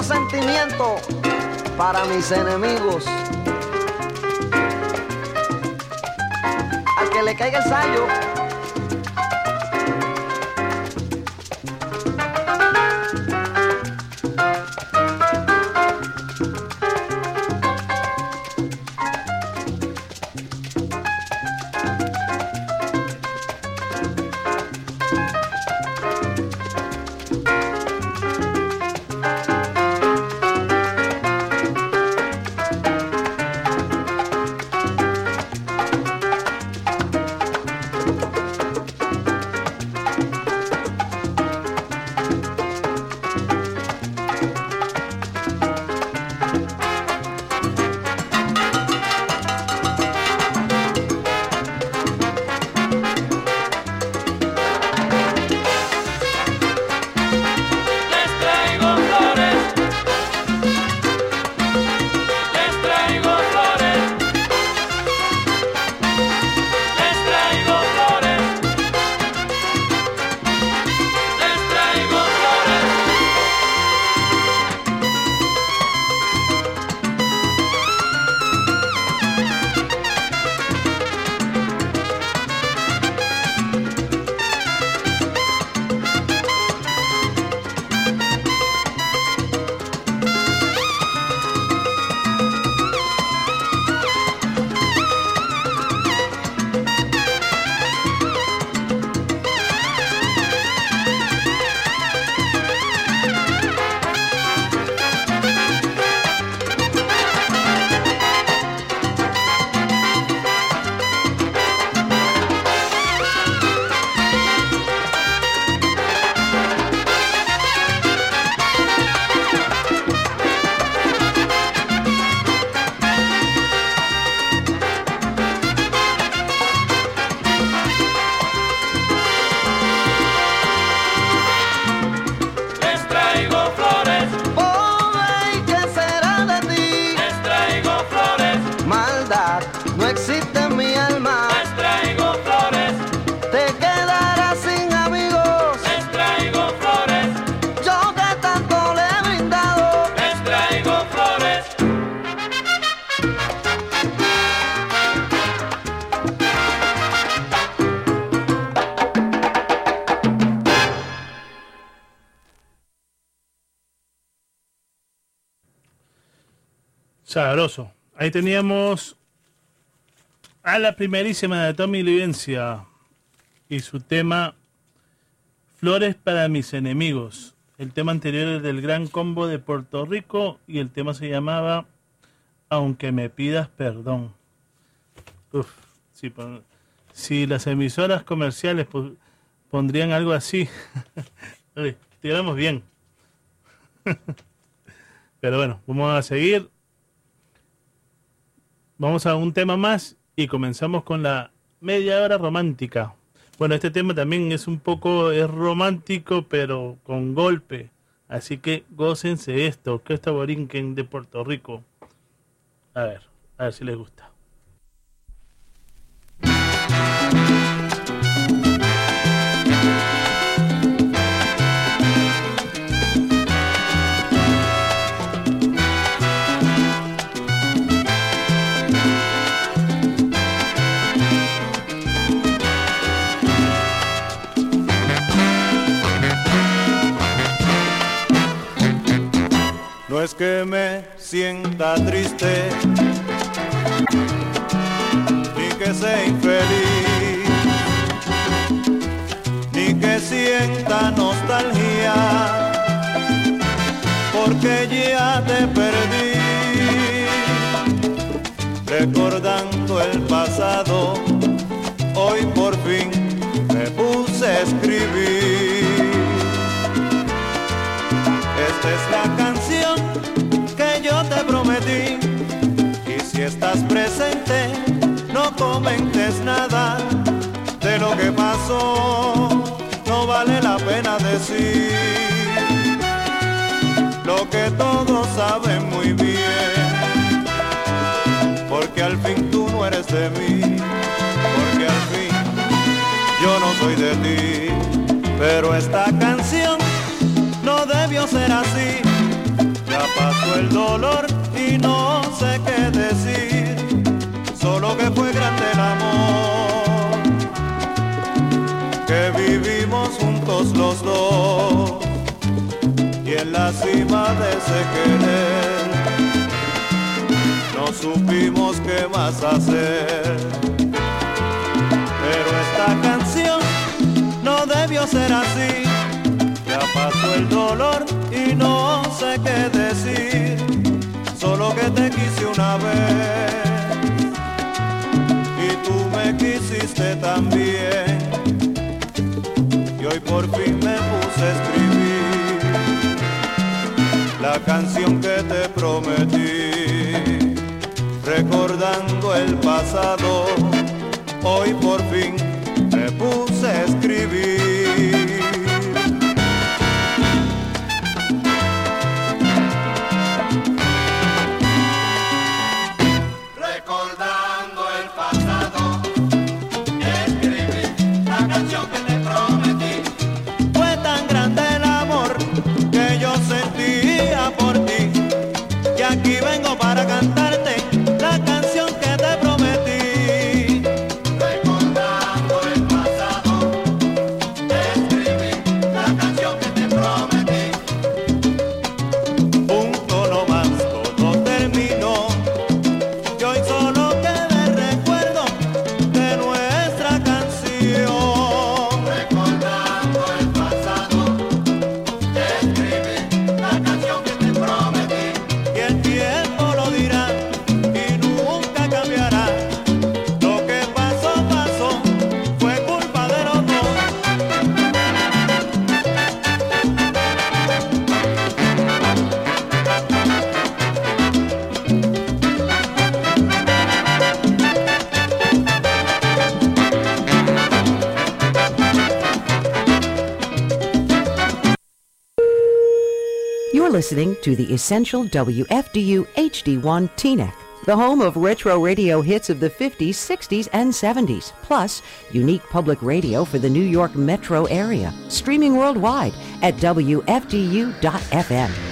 Sentimiento para mis enemigos. Al que le caiga el sallo, Ahí teníamos a la primerísima de Tommy Livencia y su tema Flores para mis enemigos. El tema anterior es del Gran Combo de Puerto Rico y el tema se llamaba Aunque me pidas perdón. Si, si las emisoras comerciales pondrían algo así, <laughs> uy, estuviéramos bien. <laughs> Pero bueno, vamos a seguir. Vamos a un tema más y comenzamos con la media hora romántica. Bueno, este tema también es un poco es romántico, pero con golpe. Así que gócense esto, que esta Borinquen de Puerto Rico. A ver, a ver si les gusta. No es que me sienta triste, ni que sea infeliz, ni que sienta nostalgia, porque ya te perdí. Recordando el pasado, hoy por fin me puse a escribir. Esta es la presente, no comentes nada de lo que pasó. No vale la pena decir lo que todos saben muy bien. Porque al fin tú no eres de mí. Porque al fin yo no soy de ti. Pero esta canción no debió ser así. Ya pasó el dolor y no qué Solo que fue grande el amor. Que vivimos juntos los dos. Y en la cima de ese querer. No supimos qué más hacer. Pero esta canción no debió ser así. Ya pasó el dolor y no sé qué decir, solo que te quise una vez y tú me quisiste también. Y hoy por fin me puse a escribir la canción que te prometí, recordando el pasado. Hoy por fin me puse a escribir. To the Essential WFDU HD1 TNEC, the home of retro radio hits of the 50s, 60s, and 70s, plus unique public radio for the New York metro area. Streaming worldwide at WFDU.FM.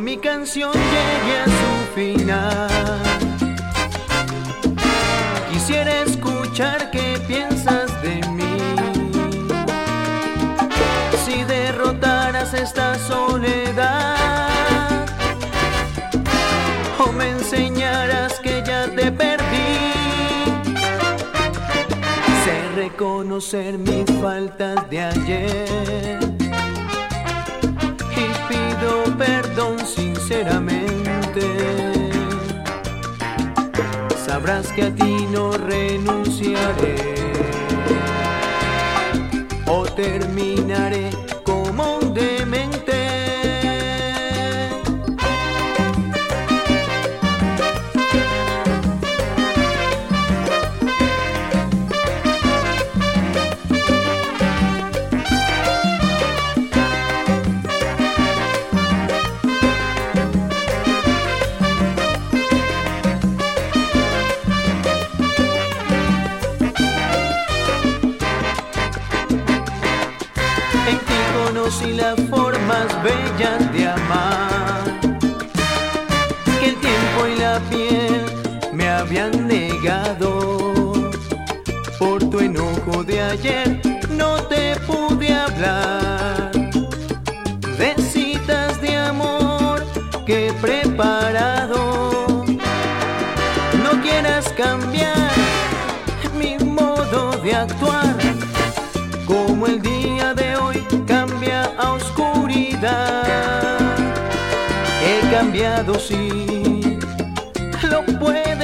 mi canción llegue a su final. Quisiera escuchar qué piensas de mí. Si derrotaras esta soledad o me enseñaras que ya te perdí. Sé reconocer mis faltas de ayer sinceramente. Sabrás que a ti no renunciaré o terminaré las formas bellas de amar que el tiempo y la piel me habían negado. Por tu enojo de ayer no te pude hablar de de amor que he preparado. No quieras cambiar mi modo de actuar cambiado, sí, lo puedes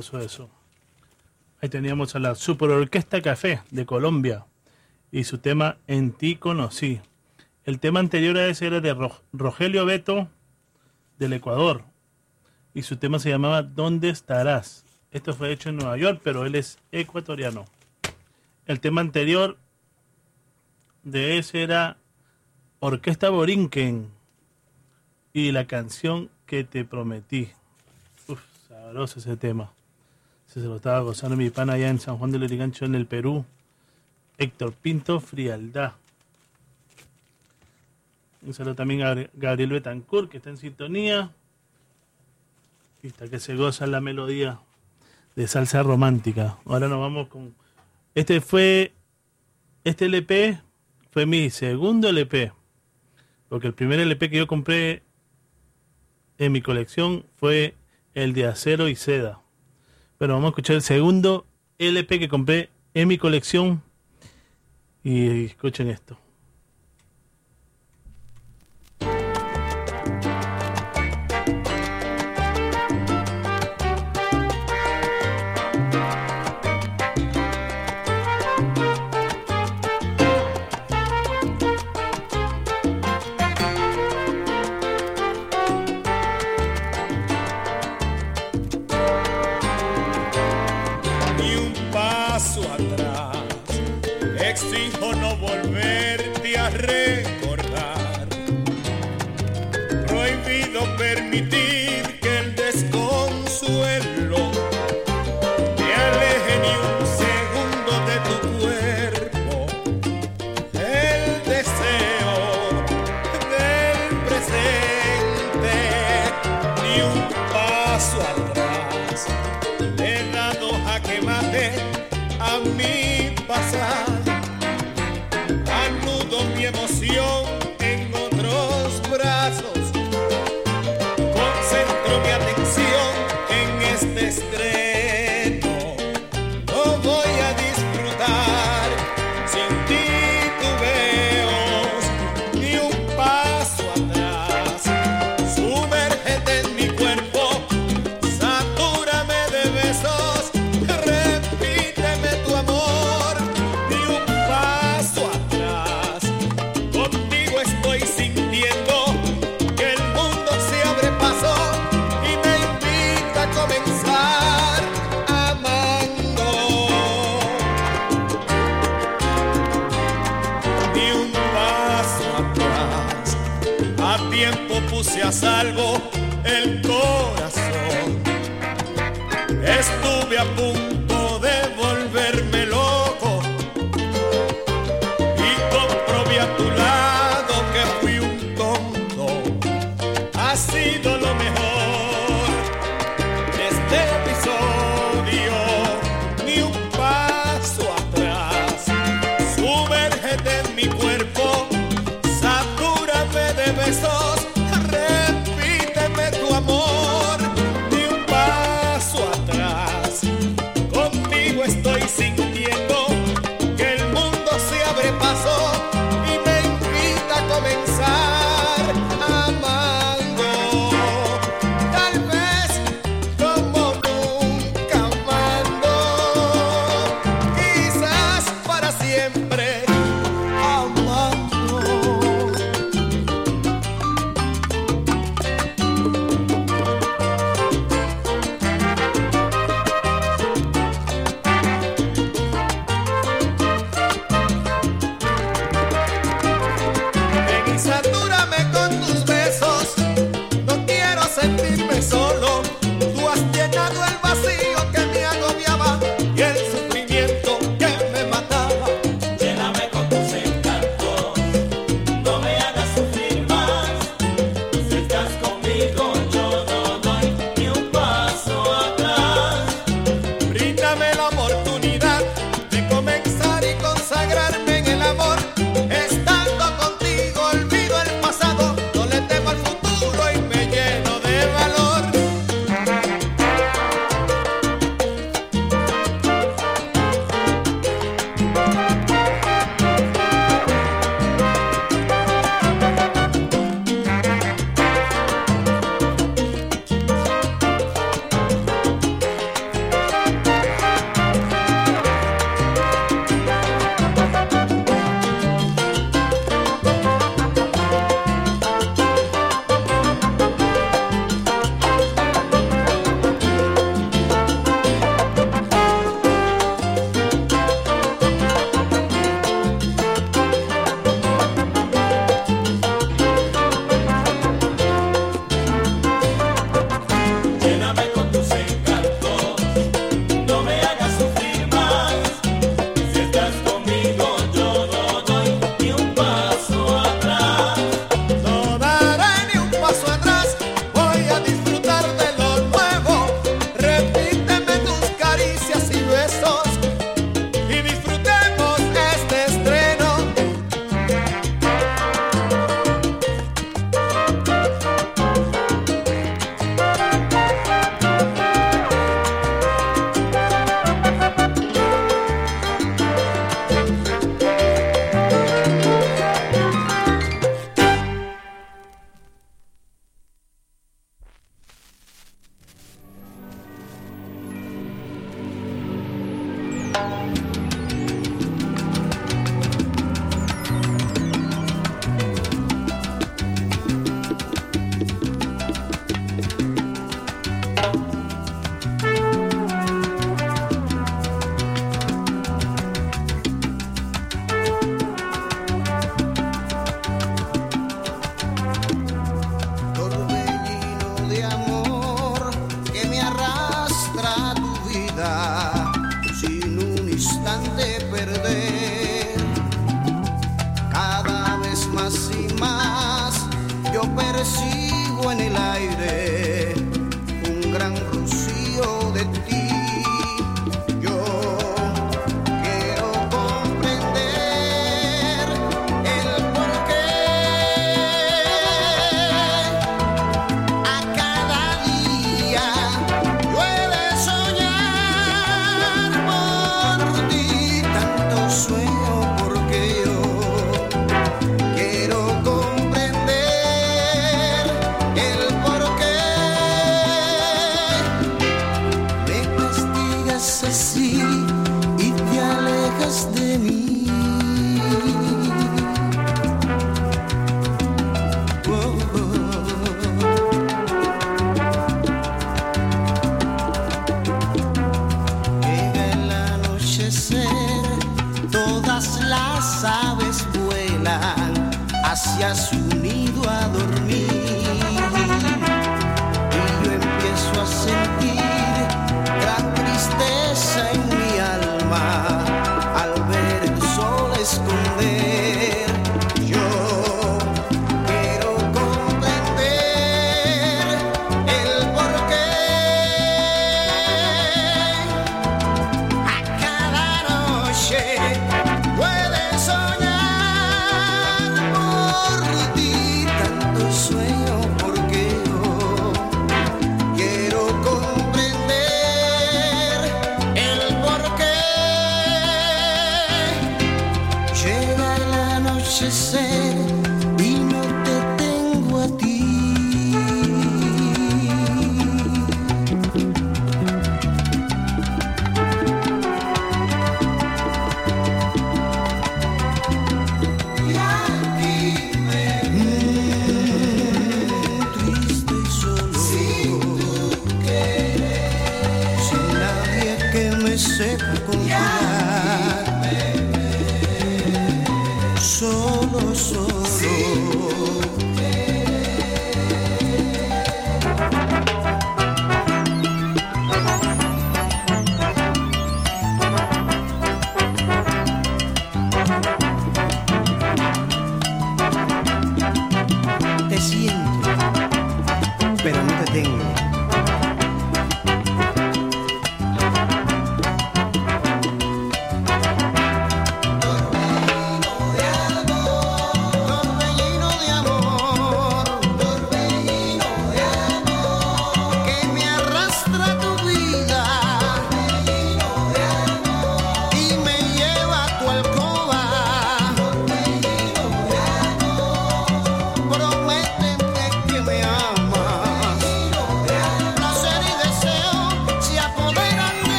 eso. Ahí teníamos a la Super Orquesta Café de Colombia y su tema En ti conocí. El tema anterior a ese era de Ro- Rogelio Beto del Ecuador y su tema se llamaba ¿Dónde estarás? Esto fue hecho en Nueva York, pero él es ecuatoriano. El tema anterior de ese era Orquesta Borinquen y la canción que te prometí. Uf, sabroso ese tema. Ese se lo estaba gozando mi pana allá en San Juan del Lurigancho, en el Perú. Héctor Pinto, Frialdad. Un saludo también a Gabriel Betancourt, que está en sintonía. Está que se goza la melodía de salsa romántica. Ahora nos vamos con. Este fue. Este LP fue mi segundo LP. Porque el primer LP que yo compré en mi colección fue el de acero y seda. Pero vamos a escuchar el segundo LP que compré en mi colección. Y escuchen esto.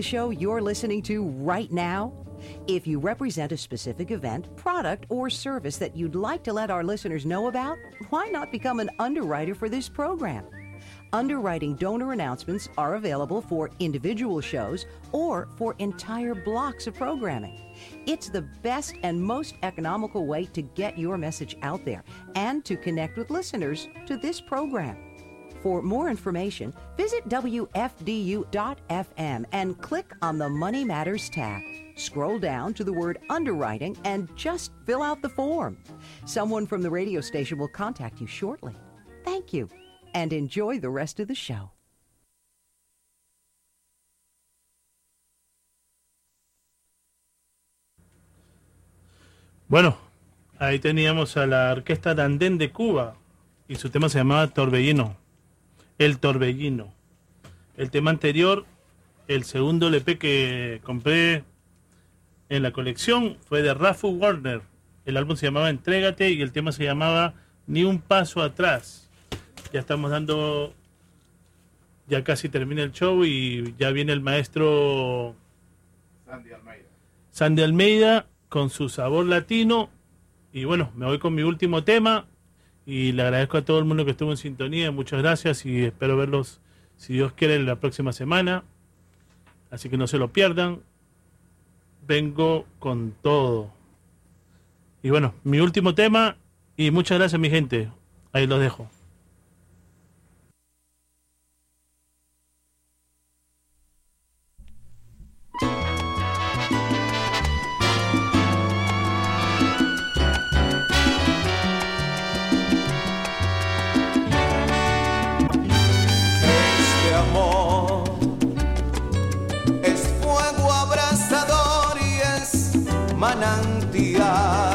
The show you're listening to right now? If you represent a specific event, product, or service that you'd like to let our listeners know about, why not become an underwriter for this program? Underwriting donor announcements are available for individual shows or for entire blocks of programming. It's the best and most economical way to get your message out there and to connect with listeners to this program. For more information, visit WFDU.FM and click on the Money Matters tab. Scroll down to the word underwriting and just fill out the form. Someone from the radio station will contact you shortly. Thank you and enjoy the rest of the show. Bueno, ahí teníamos a la orquesta Dandén de Cuba y su tema se llamaba Torbellino. El Torbellino. El tema anterior, el segundo LP que compré en la colección fue de Rafu Warner. El álbum se llamaba Entrégate y el tema se llamaba Ni un paso atrás. Ya estamos dando, ya casi termina el show y ya viene el maestro Sandy Almeida. Sandy Almeida con su sabor latino. Y bueno, me voy con mi último tema. Y le agradezco a todo el mundo que estuvo en sintonía. Muchas gracias y espero verlos, si Dios quiere, la próxima semana. Así que no se lo pierdan. Vengo con todo. Y bueno, mi último tema. Y muchas gracias, mi gente. Ahí los dejo. Manantial.